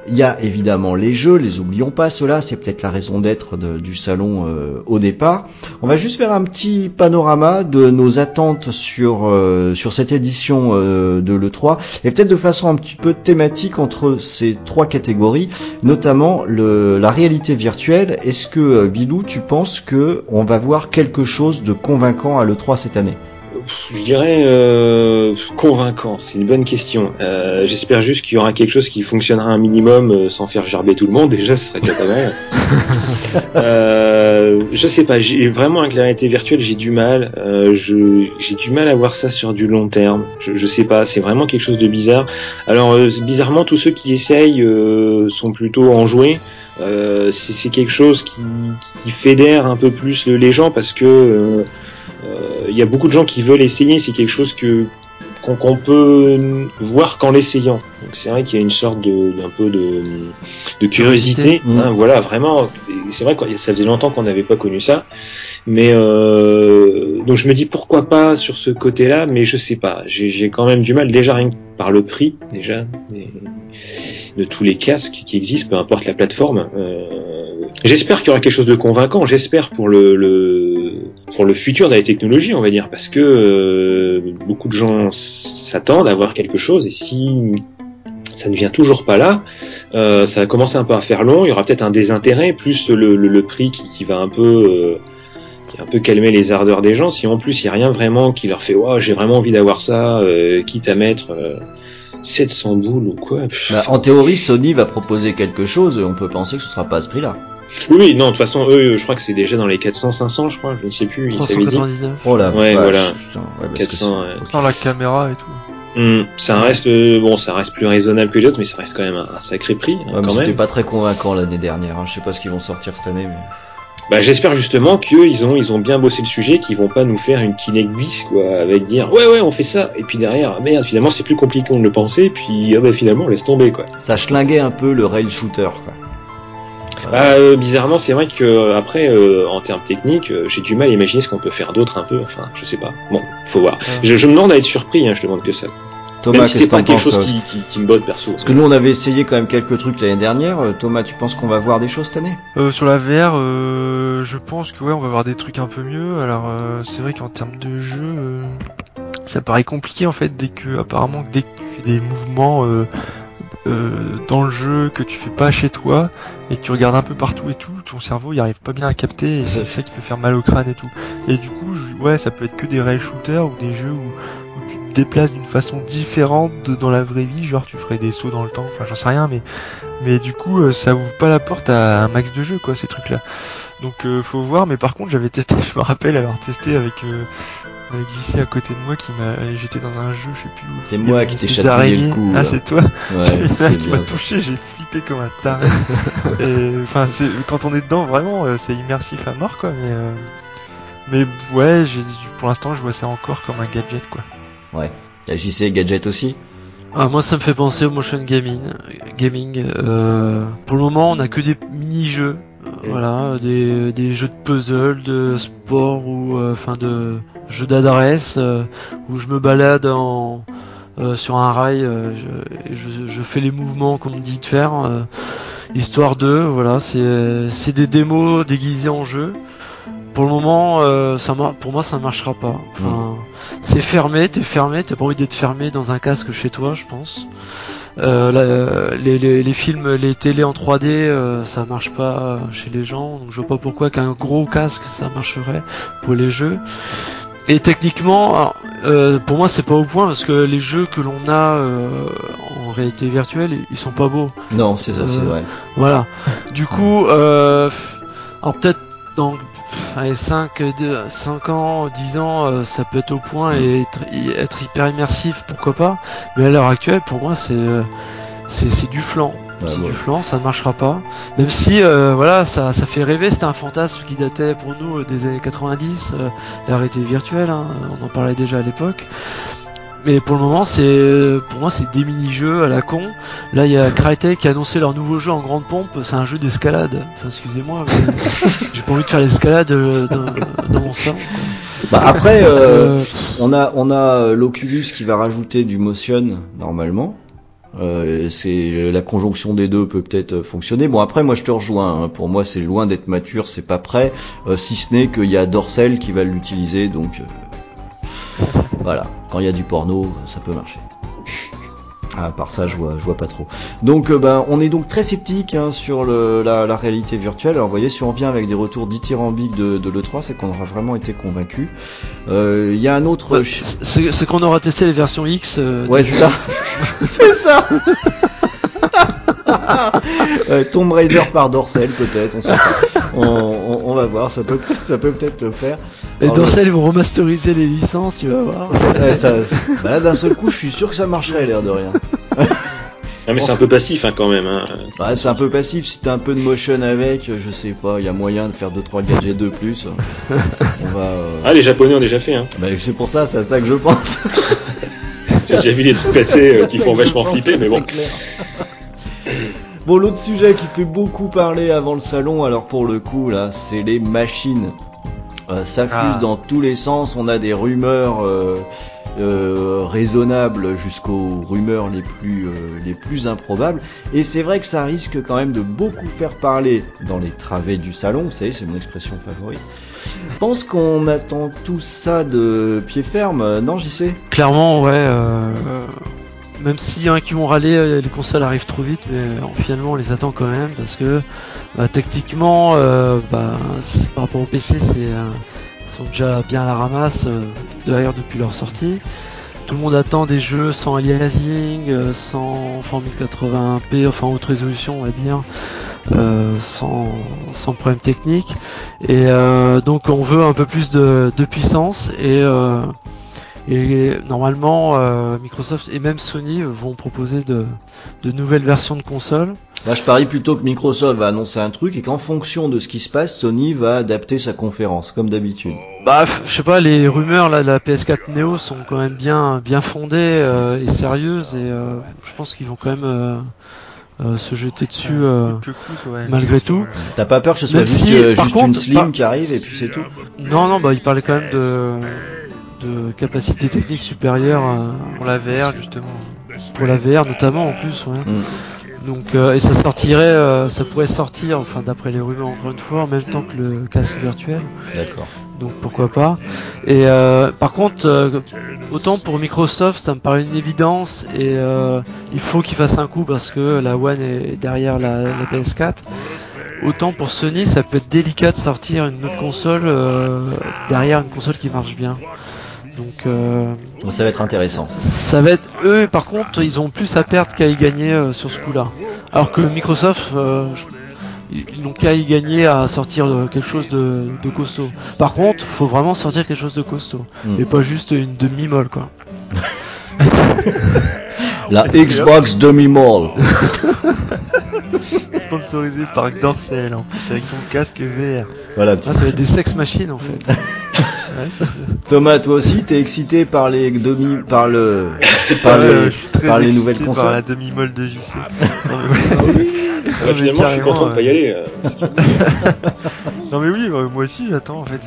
Il y a évidemment les jeux, les oublions pas cela, c'est peut-être la raison d'être du salon euh, au départ. On va juste faire un petit panorama de nos attentes sur euh, sur cette édition euh, de l'E3 et peut-être de façon un petit peu thématique entre ces trois catégories, notamment la réalité virtuelle. Est-ce que Bilou, tu penses que on va voir quelque chose de convaincant à l'E3 cette année? Je dirais euh, convaincant, c'est une bonne question. Euh, J'espère juste qu'il y aura quelque chose qui fonctionnera un minimum euh, sans faire gerber tout le monde. Déjà, ce serait déjà pas mal. euh, je sais pas, j'ai vraiment avec la réalité virtuelle, j'ai du mal. Euh, j'ai du mal à voir ça sur du long terme. Je, je sais pas, c'est vraiment quelque chose de bizarre. Alors euh, bizarrement, tous ceux qui essayent euh, sont plutôt enjoués. Euh, c'est quelque chose qui, qui fédère un peu plus le- les gens parce que il y a beaucoup de gens qui veulent essayer. C'est quelque chose que qu'on peut voir qu'en l'essayant. Donc c'est vrai qu'il y a une sorte de d'un peu de, de curiosité. Mmh. hein, voilà, vraiment. C'est vrai que ça faisait longtemps qu'on n'avait pas connu ça. Mais euh, donc je me dis pourquoi pas sur ce côté-là, mais je sais pas. J'ai quand même du mal déjà rien que par le prix déjà de tous les casques qui existent, peu importe la plateforme. Euh, J'espère qu'il y aura quelque chose de convaincant. J'espère pour le, le pour le futur de la technologie, on va dire, parce que euh, beaucoup de gens s'attendent à voir quelque chose et si ça ne vient toujours pas là, euh, ça va commencer un peu à faire long. Il y aura peut-être un désintérêt plus le, le, prix qui, va un peu euh, qui un peu calmer les ardeurs des gens. Si en plus il y a rien vraiment qui leur fait, waouh, j'ai vraiment envie d'avoir ça, euh, quitte à mettre euh, 700 boules ou quoi. Bah, En théorie, Sony va proposer quelque chose et on peut penser que ce sera pas à ce prix-là. Oui, oui, non, de toute façon, eux, je crois que c'est déjà dans les 400, 500, je crois, je ne sais plus, ils t'avaient dit. 399. Oh la Ouais, vache, voilà. putain, ouais, parce que 400, ouais. c'est- Sans la caméra et tout. Hum, ça reste, euh, bon, ça reste plus raisonnable que les autres, mais ça reste quand même un, un sacré prix, hein, Ouais, quand c'était pas très convaincant l'année dernière. Hein. Je sais pas ce qu'ils vont sortir cette année, mais Bah, j'espère justement qu'ils ont, ils ont bien bossé le sujet, qu'ils vont pas nous faire une Kinect bis, quoi, avec dire, ouais, ouais, on fait ça, et puis derrière, ah, merde, finalement, c'est plus compliqué qu'on ne le pensait, puis, ah, bah, finalement, on laisse tomber, quoi. ça schlinguait un peu le rail shooter. Quoi. Bah, euh, bizarrement, c'est vrai que après, euh, en termes techniques, euh, j'ai du mal à imaginer ce qu'on peut faire d'autre un peu. Enfin, je sais pas. Bon, faut voir. Je, je me demande à être surpris. Hein, je demande que ça. Thomas, Même si qu'est-ce c'est pas quelque chose qui, qui, qui me botte perso. Parce que nous, on avait essayé quand même quelques trucs l'année dernière. Thomas, tu penses qu'on va voir des choses cette année? Euh, sur la VR, euh, je pense que ouais, on va avoir des trucs un peu mieux. Alors euh, c'est vrai qu'en termes de jeu, euh, ça paraît compliqué en fait dès que apparemment dès que tu fais des mouvements euh, euh, dans le jeu que tu fais pas chez toi et que tu regardes un peu partout et tout, ton cerveau il arrive pas bien à capter et c'est ça qui peut faire mal au crâne et tout. Et du coup, je- ouais, ça peut être que des rail shooters ou des jeux où, où tu te déplaces d'une façon différente de- dans la vraie vie, genre tu ferais des sauts dans le temps, enfin j'en sais rien, mais mais du coup euh, ça ouvre pas la porte à un max de jeux quoi ces trucs là. Donc euh, faut voir, mais par contre j'avais testé, je me rappelle avoir testé avec euh, avec JC à côté de moi qui m'a j'étais dans un jeu, je sais plus où. C'est moi qui t'ai chatouillé le d'araignée. cou, Ah c'est toi Ouais, qui m'a touché, j'ai flippé comme un taré. Enfin, c'est quand on est dedans, vraiment, euh, c'est immersif à mort, quoi. Mais, euh, mais ouais, j'ai pour l'instant, je vois ça encore comme un gadget, quoi. Ouais. JC Gadget aussi? Ah, moi, ça me fait penser au motion gaming. gaming. Euh, pour le moment, on a que des mini-jeux. euh, Voilà, des, des jeux de puzzle, de sport ou euh, enfin de jeux d'adresse euh, où je me balade en euh, sur un rail, euh, je, et je, je fais les mouvements qu'on me dit de faire, euh, histoire de voilà, c'est c'est des démos déguisées en jeu. Pour le moment, euh, ça mar- pour moi, ça ne marchera pas. Enfin, c'est fermé, t'es fermé, t'as pas envie d'être fermé dans un casque chez toi, je pense. Euh, la- les, les, les films, les télés en 3D, euh, ça marche pas chez les gens, donc je vois pas pourquoi qu'un gros casque ça marcherait pour les jeux. Et techniquement, alors, euh, pour moi c'est pas au point parce que les jeux que l'on a en réalité virtuelle, ils sont pas beaux. Non, c'est ça, c'est vrai. Voilà. Du coup, alors peut-être dans allez, 5, 5 ans, 10 ans, euh, ça peut être au point et être, hyper immersif, pourquoi pas. Mais à l'heure actuelle, pour moi, c'est euh, c'est c'est du flan. C'est ouais. du flan, ça ne marchera pas. Même si, euh, voilà, ça, ça fait rêver. C'était un fantasme qui datait pour nous des années 90, euh, la réalité virtuelle. hein, on en parlait déjà à l'époque. Mais pour le moment, c'est pour moi c'est des mini-jeux à la con. Là, il y a Crytek qui a annoncé leur nouveau jeu en grande pompe. C'est un jeu d'escalade. Enfin, excusez-moi, j'ai pas envie de faire l'escalade euh, dans, dans mon salon. Bah, après, euh, Euh, on a on a l'Oculus qui va rajouter du motion normalement. Euh, c'est la conjonction des deux peut peut-être fonctionner. Bon après moi je te rejoins. hein. Pour moi c'est loin d'être mature, c'est pas prêt. Euh, si ce n'est qu'il y a Dorsel qui va l'utiliser, donc voilà. Quand il y a du porno, ça peut marcher. À part ça, je vois, je vois pas trop. Donc, euh, ben, on est donc très sceptique hein, sur le, la, la réalité virtuelle. Alors, vous voyez, si on vient avec des retours dithyrambiques de, de l'E3, c'est qu'on aura vraiment été convaincu. Euh, Il y a un autre. C'est c'est qu'on aura testé les versions X. euh, Ouais, c'est ça. c'est ça. Euh, Tomb Raider par Dorsel, peut-être, on sait pas. On, on- on va voir, ça peut, ça peut peut-être le faire. Et Alors, Dorsel, ils vont remasteriser les licences, tu vas voir. Ouais, ça, bah là, d'un seul coup, je suis sûr que ça marcherait, l'air de rien. Ah, mais c'est un peu passif hein, quand même. Hein. Bah, c'est un peu passif, si t'as un peu de motion avec, je sais pas, il y a moyen de faire 2-3 gadgets de plus. On va. euh, Ah, les Japonais ont déjà fait. Hein. Bah, c'est pour ça, c'est à ça que je pense. J'ai déjà vu des trucs passer euh, qui font vachement pense, flipper, mais c'est bon. clair. Bon, l'autre sujet qui fait beaucoup parler avant le salon, alors pour le coup, là, c'est les machines. Euh, ça fuse Ah. dans tous les sens, on a des rumeurs euh, euh, raisonnables jusqu'aux rumeurs les plus, euh, les plus improbables. Et c'est vrai que ça risque quand même de beaucoup faire parler dans les travées du salon, vous savez, c'est mon expression favorite. Je pense qu'on attend tout ça de pied ferme, euh, non j'y sais Clairement, ouais. Même s'il y en a qui vont râler, euh, les consoles arrivent trop vite, mais euh, finalement on les attend quand même parce que bah, techniquement, euh, bah, par rapport au PC, c'est euh, ils sont déjà bien à la ramasse euh, d'ailleurs depuis leur sortie. Tout le monde attend des jeux sans aliasing, euh, sans format 1080p, enfin haute résolution on va dire, sans, sans problème technique. Et donc on veut un peu plus de, de puissance et et normalement, euh, Microsoft et même Sony vont proposer de, de nouvelles versions de consoles. Là, je parie plutôt que Microsoft va annoncer un truc et qu'en fonction de ce qui se passe, Sony va adapter sa conférence, comme d'habitude. Bah, je sais pas, les rumeurs là, de la PS4 Neo sont quand même bien, bien fondées euh, et sérieuses et euh, je pense qu'ils vont quand même euh, euh, se jeter dessus. euh, ouais. malgré tout. T'as pas peur que ce soit Même juste, si, euh, juste une slim par- qui arrive et puis c'est tout? Non, non, bah, il parlait quand même de, de capacité technique supérieure euh, Pour la VR, justement. pour la VR notamment en plus. Ouais. Mm. Donc euh, et ça sortirait, euh, ça pourrait sortir, enfin d'après les rumeurs encore une fois, en même temps que le casque virtuel. D'accord. Donc pourquoi pas. Et euh, par contre, autant pour Microsoft, ça me paraît une évidence et il faut qu'ils fassent un coup parce que la One est derrière la, la PS4. Autant pour Sony, ça peut être délicat de sortir une autre console euh, derrière une console qui marche bien. Donc euh, ça va être intéressant. ça va être eux par contre ils ont plus à perdre qu'à y gagner euh, sur ce coup-là. Alors que Microsoft euh, ils n'ont qu'à y gagner à sortir euh, quelque chose de, de costaud. Par contre, faut vraiment sortir quelque chose de costaud Mm. et pas juste une demi-molle quoi. La Xbox Dummy Mall. Sponsorisé par Dorsel, avec son casque VR. Voilà. Ah, ça va être des sex machines en fait. Thomas, toi aussi, t'es excité par les demi, par le, par les, je suis très par les nouvelles par consoles. la demi-molle de JC. Non, mais ouais. Ouais, mais finalement, je suis content de pas y ouais. aller. euh, Non mais oui, euh, moi aussi j'attends en fait.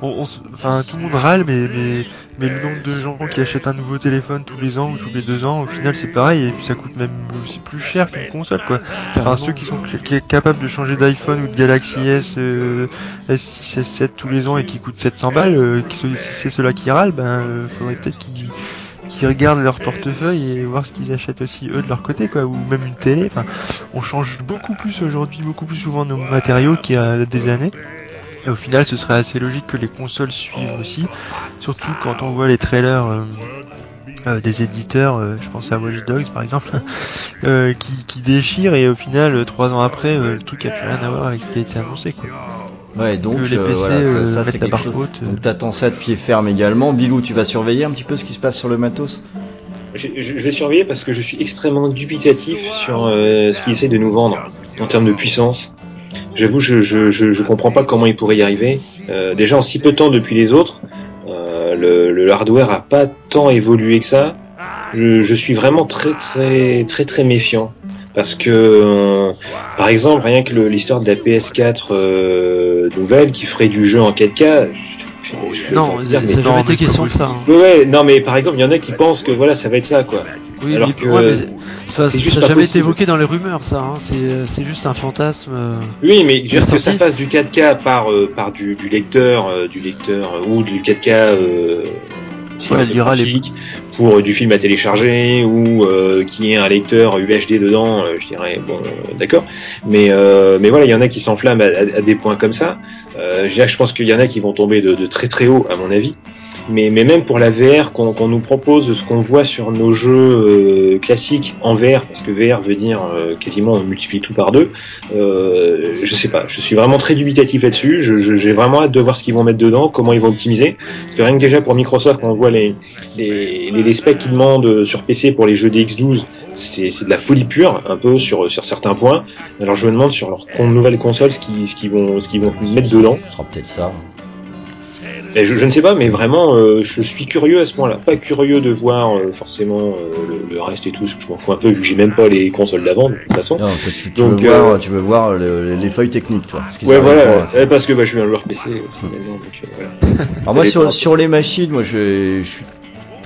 On, enfin tout le monde râle, mais mais mais le nombre de gens qui achètent un nouveau téléphone tous les ans ou tous les deux ans, au final c'est pareil et puis ça coûte même aussi plus cher qu'une console quoi. Enfin ceux qui sont qui est capables de changer d'iPhone ou de Galaxy S, euh, S6, S7 tous les ans et qui coûtent 700 balles, euh, si c'est ceux-là qui râlent, ben euh, faudrait peut-être qu'ils regardent leur portefeuille et voir ce qu'ils achètent aussi eux de leur côté quoi ou même une télé enfin on change beaucoup plus aujourd'hui beaucoup plus souvent nos matériaux qu'il y a des années et au final, ce serait assez logique que les consoles suivent aussi, surtout quand on voit les trailers euh, des éditeurs, je pense à Watch Dogs par exemple, qui, qui déchirent et au final, trois ans après, le truc a plus rien à voir avec ce qui a été annoncé. Quoi. Ouais, donc, que les euh, PC voilà, ça, euh, ça, c'est la quelque chose. haute. euh. Donc t'attends ça de pied ferme également. Bilou, tu vas surveiller un petit peu ce qui se passe sur le matos? Je, je- je vais surveiller parce que je suis extrêmement dubitatif sur euh, ce qu'ils essaient de nous vendre en termes de puissance. J'avoue, je, je, je, je comprends pas comment ils pourraient y arriver. Euh, déjà en si peu de temps depuis les autres, euh, le, le hardware a pas tant évolué que ça. Je, je suis vraiment très très très très méfiant parce que, euh, par exemple, rien que l'histoire de la PS4 euh, nouvelle qui ferait du jeu en 4K. je- je- Non, n'a jamais été question de c'est ça. hein. Ouais, non mais par exemple, il y en a qui pensent que voilà, ça va être ça quoi. Oui, Alors mais, que- ouais, mais Ça, c'est juste n'a jamais été évoqué dans les rumeurs, ça. Hein. C'est, c'est juste un fantasme. euh. Oui, mais dire que ça fasse du 4K par euh, par du, du lecteur, euh, du lecteur euh, ou du 4K euh, Ouais, elle lira les- cinématographique pour euh, du film à télécharger ou euh, qui ait un lecteur UHD dedans, euh, je dirais bon, euh, d'accord. Mais euh, mais voilà, il y en a qui s'enflamment à, à- à des points comme ça. Euh, je dirais, je pense qu'il y en a qui vont tomber de, de très très haut, à mon avis. Mais, même pour la VR qu'on nous propose, ce qu'on voit sur nos jeux euh, classiques en VR, parce que VR veut dire euh, quasiment on multiplie tout par deux. Euh, je sais pas, je suis vraiment très dubitatif là-dessus. J'ai vraiment hâte de voir ce qu'ils vont mettre dedans, comment ils vont optimiser. Parce que rien que déjà pour Microsoft, quand on voit les, les, specs qu'ils demandent sur PC pour les jeux des X12, c'est de la folie pure, un peu sur, sur certains points. Alors je me demande sur leur nouvelle console ce qu'ils vont, ce qu'ils vont mettre dedans. Ce sera peut-être ça. Je, je ne sais pas, mais vraiment, euh, je suis curieux à ce point-là. Pas curieux de voir euh, forcément euh, le, le reste et tout, parce que je m'en fous un peu vu que j'ai même pas les consoles d'avant de toute façon. Non, tu, tu Donc, veux voir, euh, tu veux voir le- les feuilles techniques, toi. Ouais, voilà, ouais, parce que bah, je suis un joueur PC aussi maintenant, donc euh, voilà. Alors moi sur, sur les machines, moi je, je suis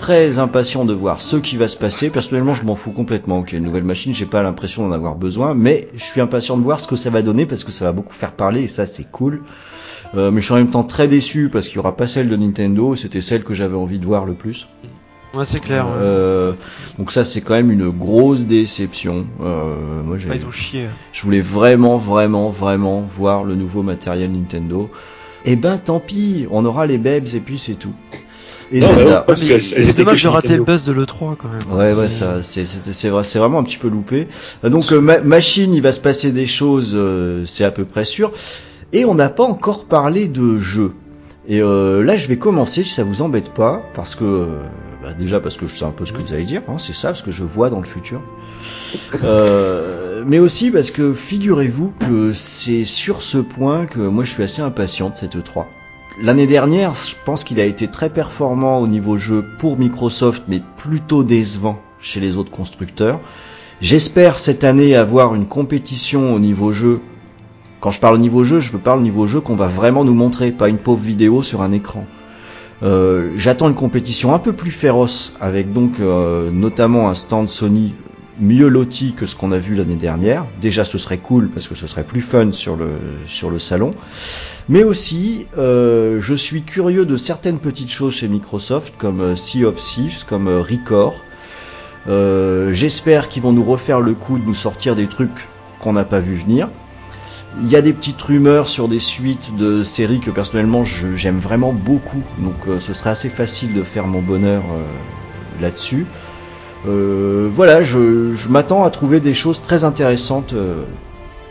très impatient de voir ce qui va se passer. Personnellement, je m'en fous complètement. Ok, une nouvelle machine, j'ai pas l'impression d'en avoir besoin, mais je suis impatient de voir ce que ça va donner parce que ça va beaucoup faire parler et ça c'est cool. Euh, mais je suis en même temps très déçu parce qu'il y aura pas celle de Nintendo. C'était celle que j'avais envie de voir le plus. Ouais, c'est clair. ouais. Euh, donc ça c'est quand même une grosse déception. Euh, moi j'ai Ah, ils ont chié. je voulais vraiment, vraiment, vraiment voir le nouveau matériel Nintendo. Eh ben, tant pis, on aura les Babs et puis c'est tout. Et Non, bah Zelda. non, parce Mais que elles c'est dommage de rater le buzz de l'E3 quand même. Ouais, ouais, ça, c'est, c'est, c'est, vrai- c'est vraiment un petit peu loupé. Donc, euh, ma- machine, il va se passer des choses, euh, c'est à peu près sûr. Et on n'a pas encore parlé de jeu. Et euh, là, je vais commencer, si ça vous embête pas, parce que euh, bah, déjà parce que je sais un peu ce que vous allez dire, hein, c'est ça, parce que je vois dans le futur. Euh, mais aussi parce que figurez-vous que c'est sur ce point que moi je suis assez impatient de cette E3. L'année dernière, je pense qu'il a été très performant au niveau jeu pour Microsoft, mais plutôt décevant chez les autres constructeurs. J'espère cette année avoir une compétition au niveau jeu. Quand je parle au niveau jeu, je veux parler au niveau jeu qu'on va vraiment nous montrer, pas une pauvre vidéo sur un écran. Euh, J'attends une compétition un peu plus féroce, avec donc euh, notamment un stand Sony mieux loti que ce qu'on a vu l'année dernière. Déjà, ce serait cool parce que ce serait plus fun sur le sur le salon. Mais aussi, euh, je suis curieux de certaines petites choses chez Microsoft, comme euh, Sea of Thieves, comme euh, Record. J'espère qu'ils vont nous refaire le coup de nous sortir des trucs qu'on n'a pas vu venir. Il y a des petites rumeurs sur des suites de séries que personnellement j'aime vraiment beaucoup, donc euh, ce serait assez facile de faire mon bonheur là-dessus. Euh, voilà, je, m'attends à trouver des choses très intéressantes euh,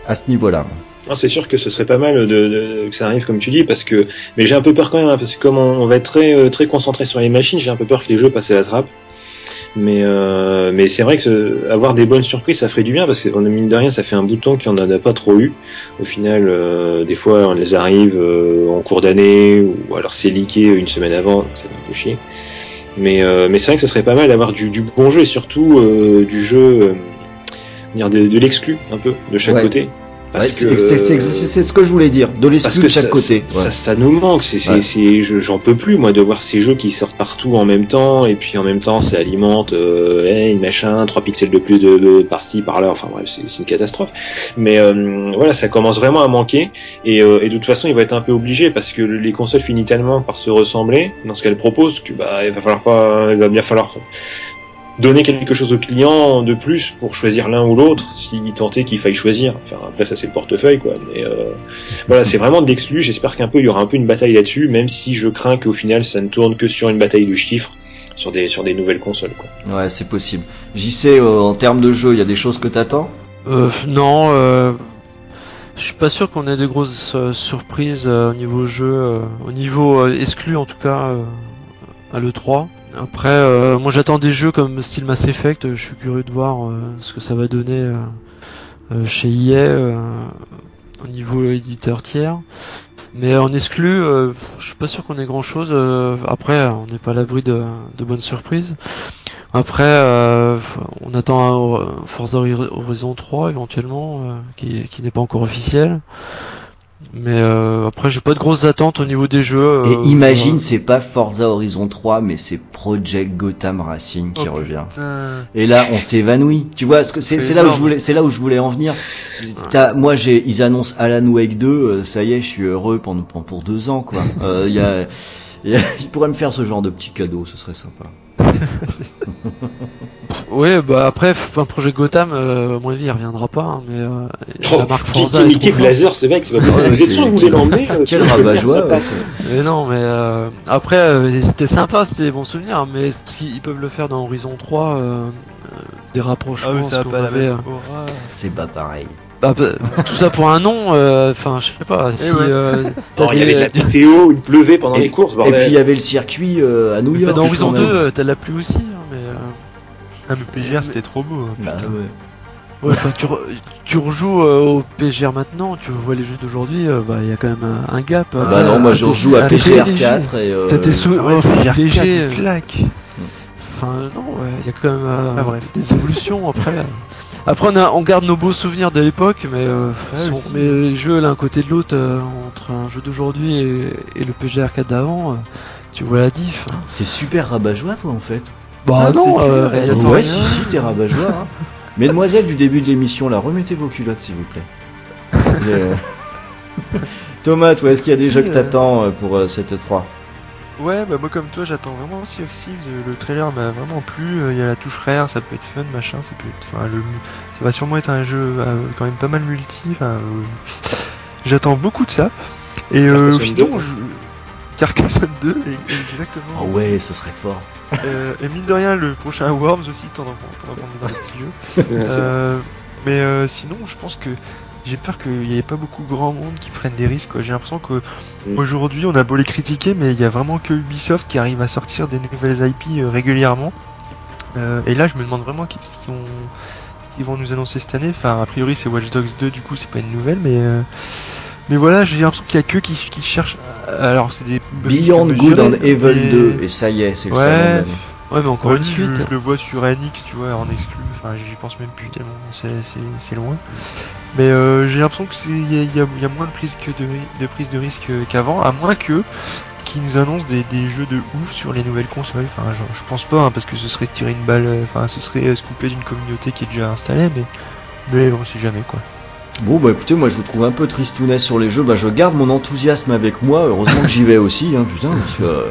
à ce niveau-là. Non, c'est sûr que ce serait pas mal que ça arrive comme tu dis parce que mais j'ai un peu peur quand même hein, parce que comme on, va être très euh, très concentré sur les machines, j'ai un peu peur que les jeux passent à la trappe. Mais c'est vrai que avoir des bonnes surprises, ça ferait du bien parce qu'on a mine de rien, ça fait un bout de temps qu'on en a pas trop eu. Au final, des fois, on les arrive en cours d'année ou alors c'est leaké une semaine avant, ça fait un peu chier. Mais euh, mais c'est vrai que ce serait pas mal d'avoir du, du bon jeu et surtout euh, du jeu, euh, dire de, de l'exclu un peu de chaque Ouais. côté. Parce Ouais, que c'est- ce que je voulais dire, de que de chaque ça, côté. ça, ouais. ça nous manque. Ouais. j'en peux plus moi de voir ces jeux qui sortent partout en même temps et puis en même temps ça alimente, euh, hey, machin, 3 pixels de plus de, de par-ci par-là. Enfin bref, c'est, c'est une catastrophe. Mais euh, voilà, ça commence vraiment à manquer et, euh, et de toute façon il va être un peu obligé parce que les consoles finissent tellement par se ressembler dans ce qu'elles proposent que bah il va falloir pas, il va bien falloir donner quelque chose au client de plus pour choisir l'un ou l'autre, s'il tentait qu'il faille choisir. Enfin, après, ça, c'est le portefeuille, quoi. Mais euh, voilà, c'est vraiment de l'exclu. J'espère qu'un peu, il y aura un peu une bataille là-dessus, même si je crains qu'au final, ça ne tourne que sur une bataille de chiffres sur des, sur des nouvelles consoles, quoi. Ouais, c'est possible. J'y sais, euh, en termes de jeu, il y a des choses que t'attends? Euh, non, euh, je suis pas sûr qu'on ait de grosses euh, surprises euh, au niveau jeu, euh, au niveau euh, exclu en tout cas euh, à l'E3. Après, euh, moi j'attends des jeux comme style Mass Effect, je suis curieux de voir euh, ce que ça va donner euh, euh, chez EA euh, au niveau éditeur tiers. Mais en exclu, euh, je suis pas sûr qu'on ait grand chose. après, on n'est pas à l'abri de, de bonnes surprises. Après, euh, on attend Forza Horizon 3 éventuellement, euh, qui, qui n'est pas encore officiel. Mais euh, après, j'ai pas de grosses attentes au niveau des jeux. Et euh, imagine, c'est pas Forza Horizon 3, mais c'est Project Gotham Racing qui Oh, revient. Putain. Et là, on s'évanouit. Tu vois, c'est, là où je voulais, c'est là où je voulais en venir. Moi, j'ai, ils annoncent Alan Wake 2. euh, ça y est, je suis heureux pendant, pendant- pour deux ans, quoi. Euh, il y a, y a- ils pourraient me faire ce genre de petit cadeau, ce serait sympa. Ouais, bah après, enfin, projet Gotham, euh, à mon avis, il reviendra pas, hein, mais euh, Oh, la marque qui, Forza qui est trop forte. Blazer, ce mec, c'est pas possible. Vous êtes c'est- sûr que vous voulez l'emmener euh, Quel passe. c'est- Mais non, mais euh, après, euh, c'était sympa, c'était des bons souvenirs, mais ce qu'ils ils peuvent le faire dans Horizon 3, euh, euh, des rapprochements, Ah oui, ça pas la avait, même euh, aura. C'est pas pareil. bah, bah, tout ça pour un nom, euh, enfin, je sais pas, si ouais. euh, Non, il y avait de la météo, il pleuvait pendant Et- les courses, Et puis il y avait le circuit euh, à New York. dans Horizon 2, même. euh, t'as la pluie aussi, hein, euh, Ah, mais PGR c'était trop beau. hein, Bah, putain. ouais. ouais, enfin, tu, re- tu rejoues euh, au PGR maintenant, tu vois les jeux d'aujourd'hui, euh, bah, il y a quand même un, un gap. Ah bah non, moi je t'es- joue à PGR léger. 4 et euh, T'as tes sou- Ah ouais, oh, PGR 4, léger, il euh, claque. Enfin, non, ouais, il y a quand même euh, Ah, bref. des évolutions après. euh. Après, on, a, on garde nos beaux souvenirs de l'époque, mais euh, Ouais, si on aussi. met les jeux l'un côté de l'autre euh, entre un jeu d'aujourd'hui et, et le PGR 4 d'avant, euh, tu vois la diff. hein. T'es super rabat-joie toi en fait. Bah Ah, non, euh, ouais, si, si, t'es rabat-joie. Hein. Mesdemoiselles du début de l'émission, là, remettez vos culottes s'il vous plaît. Et, euh, Thomas, toi, est-ce qu'il y a des Si, jeux que euh, t'attends euh, pour euh, cette 3 Ouais, bah moi comme toi, j'attends vraiment Sea of Thieves. Le trailer m'a vraiment plu. euh, Il y a la touche rare, ça peut être fun, machin. Ça peut être, enfin, le, ça va sûrement être un jeu euh, quand même pas mal multi. Enfin, euh, j'attends beaucoup de ça. Et euh, Carcassonne sinon, 2. je... Carcassonne 2, et- exactement. Oh ouais, ce serait fort. Euh, et mine de rien, le prochain Worms aussi, qu'on est dans les petits jeux. Euh, mais euh, sinon, je pense que j'ai peur qu'il n'y ait pas beaucoup grand monde qui prennent des risques. J'ai l'impression que Mm. aujourd'hui, on a beau les critiquer, mais il y a vraiment que Ubisoft qui arrive à sortir des nouvelles IP régulièrement. Et là, je me demande vraiment qu'est-ce qu'ils vont, ce qu'ils vont nous annoncer cette année. Enfin, a priori, c'est Watch Dogs 2, du coup, c'est pas une nouvelle, mais mais voilà, j'ai l'impression qu'il y a que qui, qui cherchent. Alors, c'est des Beyond Good and Evil mais- 2, et ça y est, c'est le Ouais. Ouais, mais encore Ouais, une suite. Je, je le vois sur NX, tu vois, en exclu. Enfin, j'y pense même plus tellement c'est, loin. Mais euh, j'ai l'impression que c'est il y y a- il y a moins de prise que de, de prise de risque qu'avant, à moins que qui nous annoncent des, des jeux de ouf sur les nouvelles consoles. Enfin, je, je pense pas, hein, parce que ce serait se tirer une balle. euh, Enfin, ce serait euh, se couper d'une communauté qui est déjà installée, mais mais on sait jamais quoi. Bon bah écoutez, moi je vous trouve un peu tristounet sur les jeux, bah je garde mon enthousiasme avec moi, heureusement que j'y vais aussi, hein, putain, parce que euh,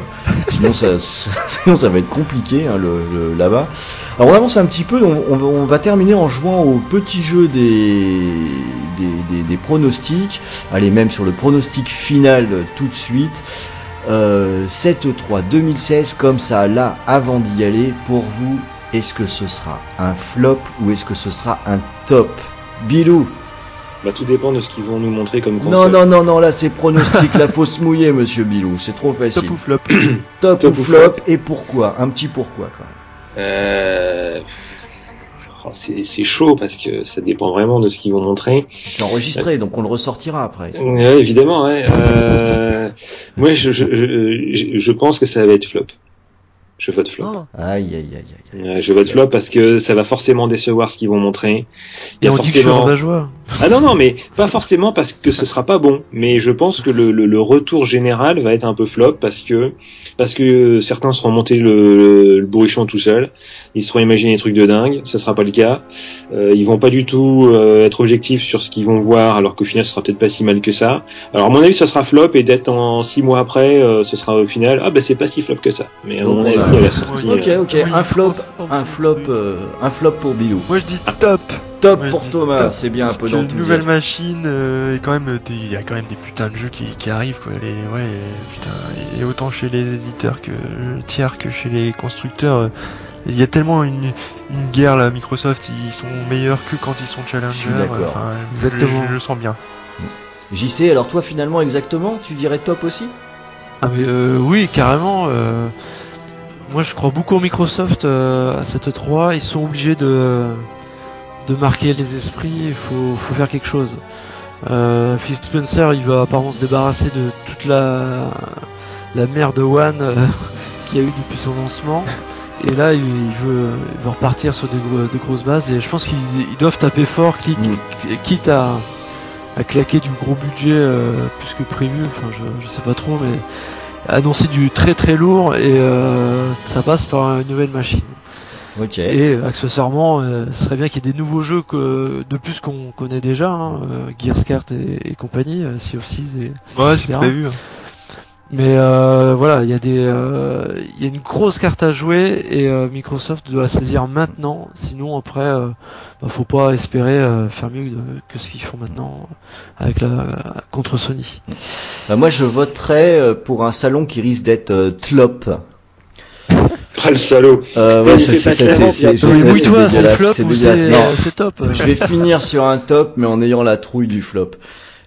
sinon, ça, sinon ça va être compliqué hein, là-bas. Alors on avance un petit peu, on, va- terminer en jouant au petit jeu des, des, des- des pronostics, allez même sur le pronostic final euh, tout de suite. Euh, 7-3 2016 comme ça là avant d'y aller pour vous est-ce que ce sera un flop ou est-ce que ce sera un top? Bilou Bah, tout dépend de ce qu'ils vont nous montrer comme non, console. non, non, non, là c'est pronostic, la faut se mouiller, monsieur Bilou, c'est trop facile. Top ou flop Top Top ou ou flop, et pourquoi? Un petit pourquoi quand même. Euh... oh, C'est chaud parce que ça dépend vraiment de ce qu'ils vont montrer. C'est enregistré, donc on le ressortira après. Ouais, évidemment, ouais. Euh... Moi, je, je, je, je pense que ça va être flop. Je vote flop. Oh. Aïe, aïe, aïe, aïe. Ouais, je vote flop parce que ça va forcément décevoir ce qu'ils vont montrer. Il y Et a on dit que je suis forcément... Ah non, non, mais pas forcément parce que ce sera pas bon. Mais je pense que le, le, le retour général va être un peu flop parce que parce que certains seront montés le, le bourrichon tout seuls. Ils seront imaginés des trucs de dingue. Ça sera pas le cas. Euh, ils vont pas du tout euh, être objectifs sur ce qu'ils vont voir, alors qu'au final, ce sera peut-être pas si mal que ça. Alors à mon avis, ça sera flop et d'être en six mois après, euh, ce sera au final. Ah bah c'est pas si flop que ça. Mais à Donc, mon on avis, à la sortie. Ok, euh, ok, oui, un flop, un flop, euh, un flop pour Bilou. Moi je dis top. Top Moi, pour Thomas, c'est bien un peu une nouvelle machine euh, et quand même des, il y a quand même des putains de jeux qui, qui arrivent quoi. Les, ouais, putain, et autant chez les éditeurs que tiers que chez les constructeurs. euh, Il y a tellement une, une guerre là, Microsoft, ils sont meilleurs que quand ils sont challenger. Je suis d'accord. enfin, Exactement. Je, je le sens bien. JC, alors toi finalement exactement, tu dirais top aussi? Ah mais euh, oui, carrément. euh, moi, je crois beaucoup au Microsoft euh, à cette 3. Ils sont obligés de de marquer les esprits. Il faut faut faire quelque chose. Euh, Phil Spencer, il va apparemment se débarrasser de toute la la merde One euh, qu'il y a eu depuis son lancement. Et là, il il veut, il veut repartir sur des, gros- des grosses bases. Et je pense qu'ils ils doivent taper fort, quitte, Mm. quitte à à claquer du gros budget euh, plus que prévu. Enfin, je, je sais pas trop, mais annoncer du très très lourd et euh, ça passe par une nouvelle machine. Et accessoirement, euh, ce serait bien qu'il y ait des nouveaux jeux que de plus qu'on connaît déjà, hein, euh, Gears Kart et, et compagnie, euh, Sea of Thieves et Ouais, c'est prévu. hein. Mais euh, voilà, il y a des, euh, il y a une grosse carte à jouer et euh, Microsoft doit saisir maintenant. Sinon après, euh, bah, faut pas espérer euh, faire mieux que, que ce qu'ils font maintenant avec la contre Sony. Bah, moi, je voterais pour un salon qui risque d'être euh, Tlop. Ah, le salaud. Euh, Ouais, c'est toi, flop ou euh, c'est top. je vais finir sur un top, mais en ayant la trouille du flop.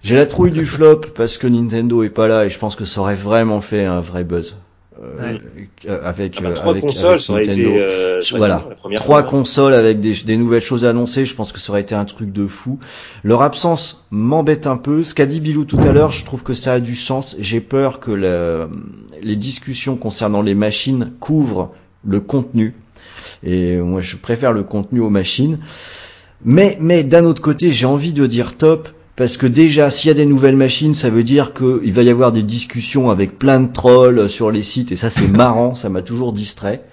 J'ai la trouille du flop parce que Nintendo est pas là et je pense que ça aurait vraiment fait un vrai buzz. Euh, avec, Ah bah, euh, trois avec, consoles, avec ça aurait été Nintendo. euh, Voilà. été la première Trois fois. consoles avec des, des nouvelles choses à annoncer, je pense que ça aurait été un truc de fou. Leur absence m'embête un peu. Ce qu'a dit Bilou tout à l'heure, je trouve que ça a du sens. J'ai peur que le- les discussions concernant les machines couvrent le contenu. Et moi, je préfère le contenu aux machines. Mais, mais d'un autre côté, j'ai envie de dire top. Parce que déjà, s'il y a des nouvelles machines, ça veut dire qu'il va y avoir des discussions avec plein de trolls sur les sites, et ça c'est marrant, ça m'a toujours distrait.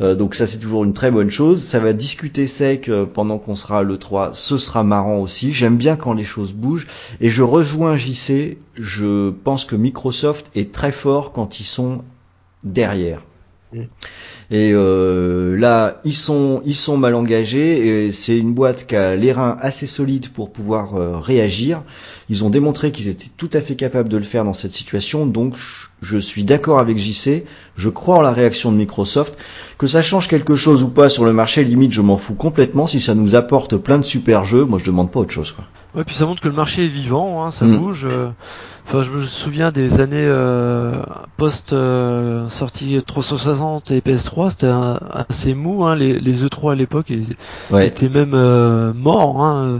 Euh, donc ça c'est toujours une très bonne chose. Ça va discuter sec euh, pendant qu'on sera à l'E3, ce sera marrant aussi. J'aime bien quand les choses bougent. Et je rejoins JC, je pense que Microsoft est très fort quand ils sont derrière. Mm. Et euh, là, ils sont, ils sont mal engagés. Et c'est une boîte qui a les reins assez solides pour pouvoir euh, réagir. Ils ont démontré qu'ils étaient tout à fait capables de le faire dans cette situation. Donc, je- je suis d'accord avec JC. Je crois en la réaction de Microsoft. Que ça change quelque chose ou pas sur le marché, limite, je m'en fous complètement. Si ça nous apporte plein de super jeux, moi, je demande pas autre chose. Quoi. Ouais, puis ça montre que le marché est vivant, hein, ça Mm. bouge. euh. Enfin, je me souviens des années euh, post euh, sortie 360 et PS3, c'était assez mou. Hein, les, les E3 à l'époque ils Ouais. étaient même euh, morts. Hein, euh.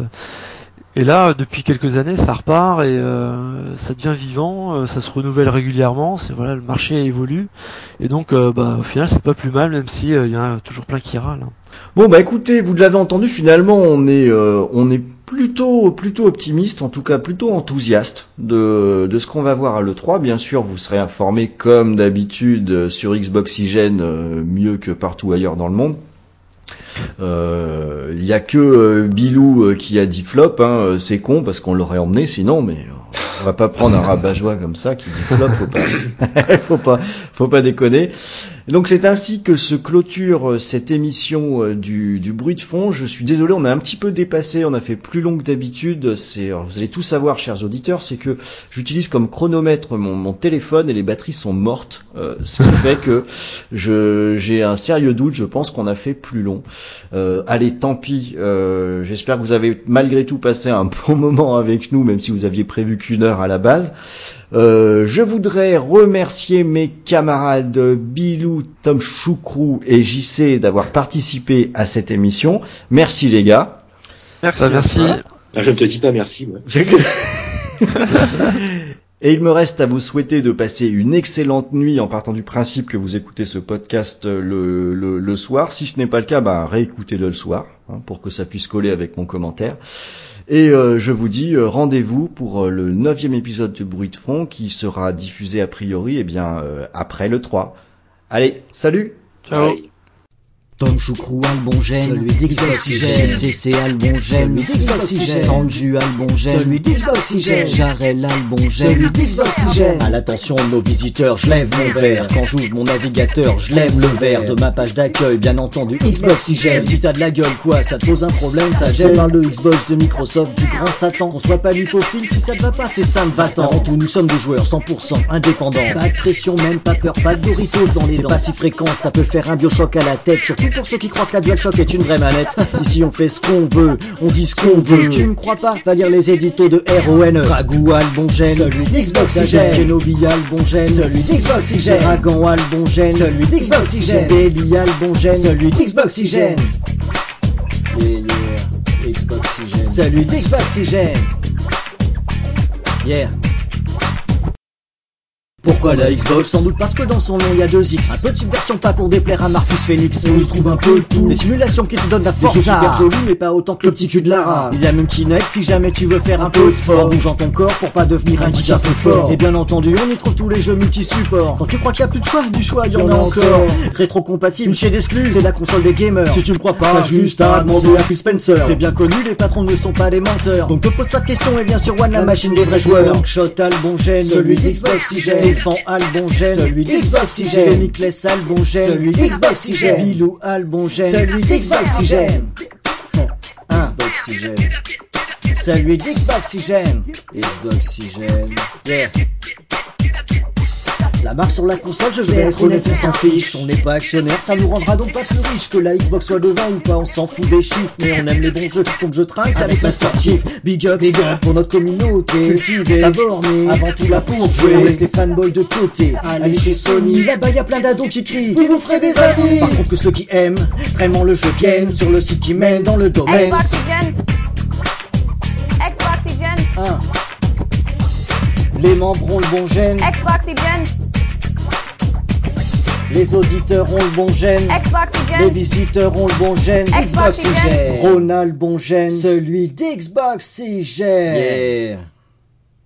et là, depuis quelques années, ça repart et euh, ça devient vivant, ça se renouvelle régulièrement. C'est voilà, le marché évolue et donc, bah, au final, c'est pas plus mal, même si il y en a toujours plein qui râlent. hein. Bon bah écoutez, vous l'avez entendu, finalement on est euh, on est plutôt plutôt optimiste, en tout cas plutôt enthousiaste de de ce qu'on va voir à l'E3. Bien sûr, vous serez informés comme d'habitude euh, sur Xboxygène euh, mieux que partout ailleurs dans le monde. Euh, Il y a que euh, Bilou euh, qui a dit flop, hein, euh, c'est con parce qu'on l'aurait emmené sinon, mais euh, on va pas prendre un rabat-joie comme ça qui dit flop, faut pas, faut pas, faut pas déconner. Donc c'est ainsi que se clôture euh, cette émission euh, du, bruit de fond. Je suis désolé, on a un petit peu dépassé, on a fait plus long que d'habitude. C'est, vous allez tout savoir, chers auditeurs, c'est que j'utilise comme chronomètre mon, téléphone et les batteries sont mortes, euh, ce qui fait que j'ai un sérieux doute. Je pense qu'on a fait plus long. Euh, allez, tant pis. J'espère que vous avez malgré tout passé un bon moment avec nous, même si vous aviez prévu qu'une heure à la base. Euh, je voudrais remercier mes camarades Bilou, Tom Choucrou et JC d'avoir participé à cette émission. Merci les gars. Merci. Bah, merci. Ah, je ne te dis pas merci. moi. Et il me reste à vous souhaiter de passer une excellente nuit en partant du principe que vous écoutez ce podcast euh, le, le, le soir. Si ce n'est pas le cas, bah, réécoutez-le le soir hein, pour que ça puisse coller avec mon commentaire. Et euh, je vous dis euh, rendez-vous pour euh, le neuvième épisode de Bruit de fond qui sera diffusé a priori eh bien euh, après le 3. Allez, salut Ciao. Tom Choucrou a le bon gène, celui d'Xboxygène. CC a le bon gène, celui d'Xboxygène. Sanju a le bon gène, celui d'Xboxygène. Jarel a le bon gène, celui d'Xboxygène. À l'attention de nos visiteurs, je lève mon verre. Quand j'ouvre mon navigateur, je lève le verre de ma page d'accueil, bien entendu Xboxygène. Si t'as de la gueule, quoi, ça te pose un problème, ça gêne. Parle de Xbox, de Microsoft, du grand Satan. Qu'on soit pas lipophile, si ça te va pas, c'est ça me va tant. Avant tout, nous sommes des joueurs 100% indépendants. Pas de pression, même pas peur, pas de Doritos dans les dents. C'est pas si fréquent, ça peut faire un biochoc à la tête. Surtout pour ceux qui croient que la DualShock est une vraie manette. Ici, on fait ce qu'on veut, on dit ce qu'on veut. Tu me crois pas Va lire les éditos de RON. Ragou a le bon gène, celui d'Xboxygène. Kenobi a le bon gène, celui d'Xboxygène. Dragon a le bon gène, celui d'Xboxygène. Baby a le bon gène, celui d'Xboxygène. Yeah, yeah, Xboxygène. Celui d'Xboxygène. Yeah. Pourquoi la Xbox Sans doute parce que dans son nom il y a deux X. Un peu de subversion pas pour déplaire à Marcus Phoenix. On y trouve un peu le tout. Des simulations qui te donnent la force. Des jeux super jolis mais pas autant que le petit cul de Lara. Il y a même Kinect si jamais tu veux faire un peu de sport. En bougeant ton corps pour pas devenir un peu fort. Et bien entendu on y trouve tous les jeux multi-supports. Quand tu crois qu'il y a plus de choix, du choix il y en a encore. Rétro-compatible, chez d'exclus, c'est la console des gamers. Si tu me crois pas, juste à demander à Phil Spencer. C'est bien connu, les patrons ne sont pas des menteurs. Donc te pose pas de questions et bien sûr One la machine des vrais joueurs. Shot Albongène, celui d'Xbox Xbox Stéphane Albongène, celui d'Xbox Xbox Mikles Albongène, celui d'Xbox Xbox Bilou Albongène, celui d'Xbox Xbox Xbox Xbox Celui d'Xbox Xbox Xbox Yeah. La marque sur la console, je vais être honnête, on s'en fiche. On n'est pas actionnaire, ça nous rendra donc pas plus riche que la Xbox soit devant ou pas, on s'en fout des chiffres. Mais on aime les bons jeux, donc je trinque avec Master Chief. Big up, big up pour notre communauté. Cultivée, bornée, avant tout la pour jouer. On laisse les fanboys de côté. Allez chez Sony, là-bas y a plein d'ados qui crient. Vous vous ferez des avis. Par contre, que ceux qui aiment vraiment le jeu viennent sur le site qui mène dans le domaine. Xboxygen. Xboxygen. 1. Les membres ont le bon gène. Xboxygen. Les auditeurs ont le bon gène. Les Xboxygen. visiteurs ont le bon gène. Xboxygène. Ronald bon gène. Celui d'Xboxygène. Yeah.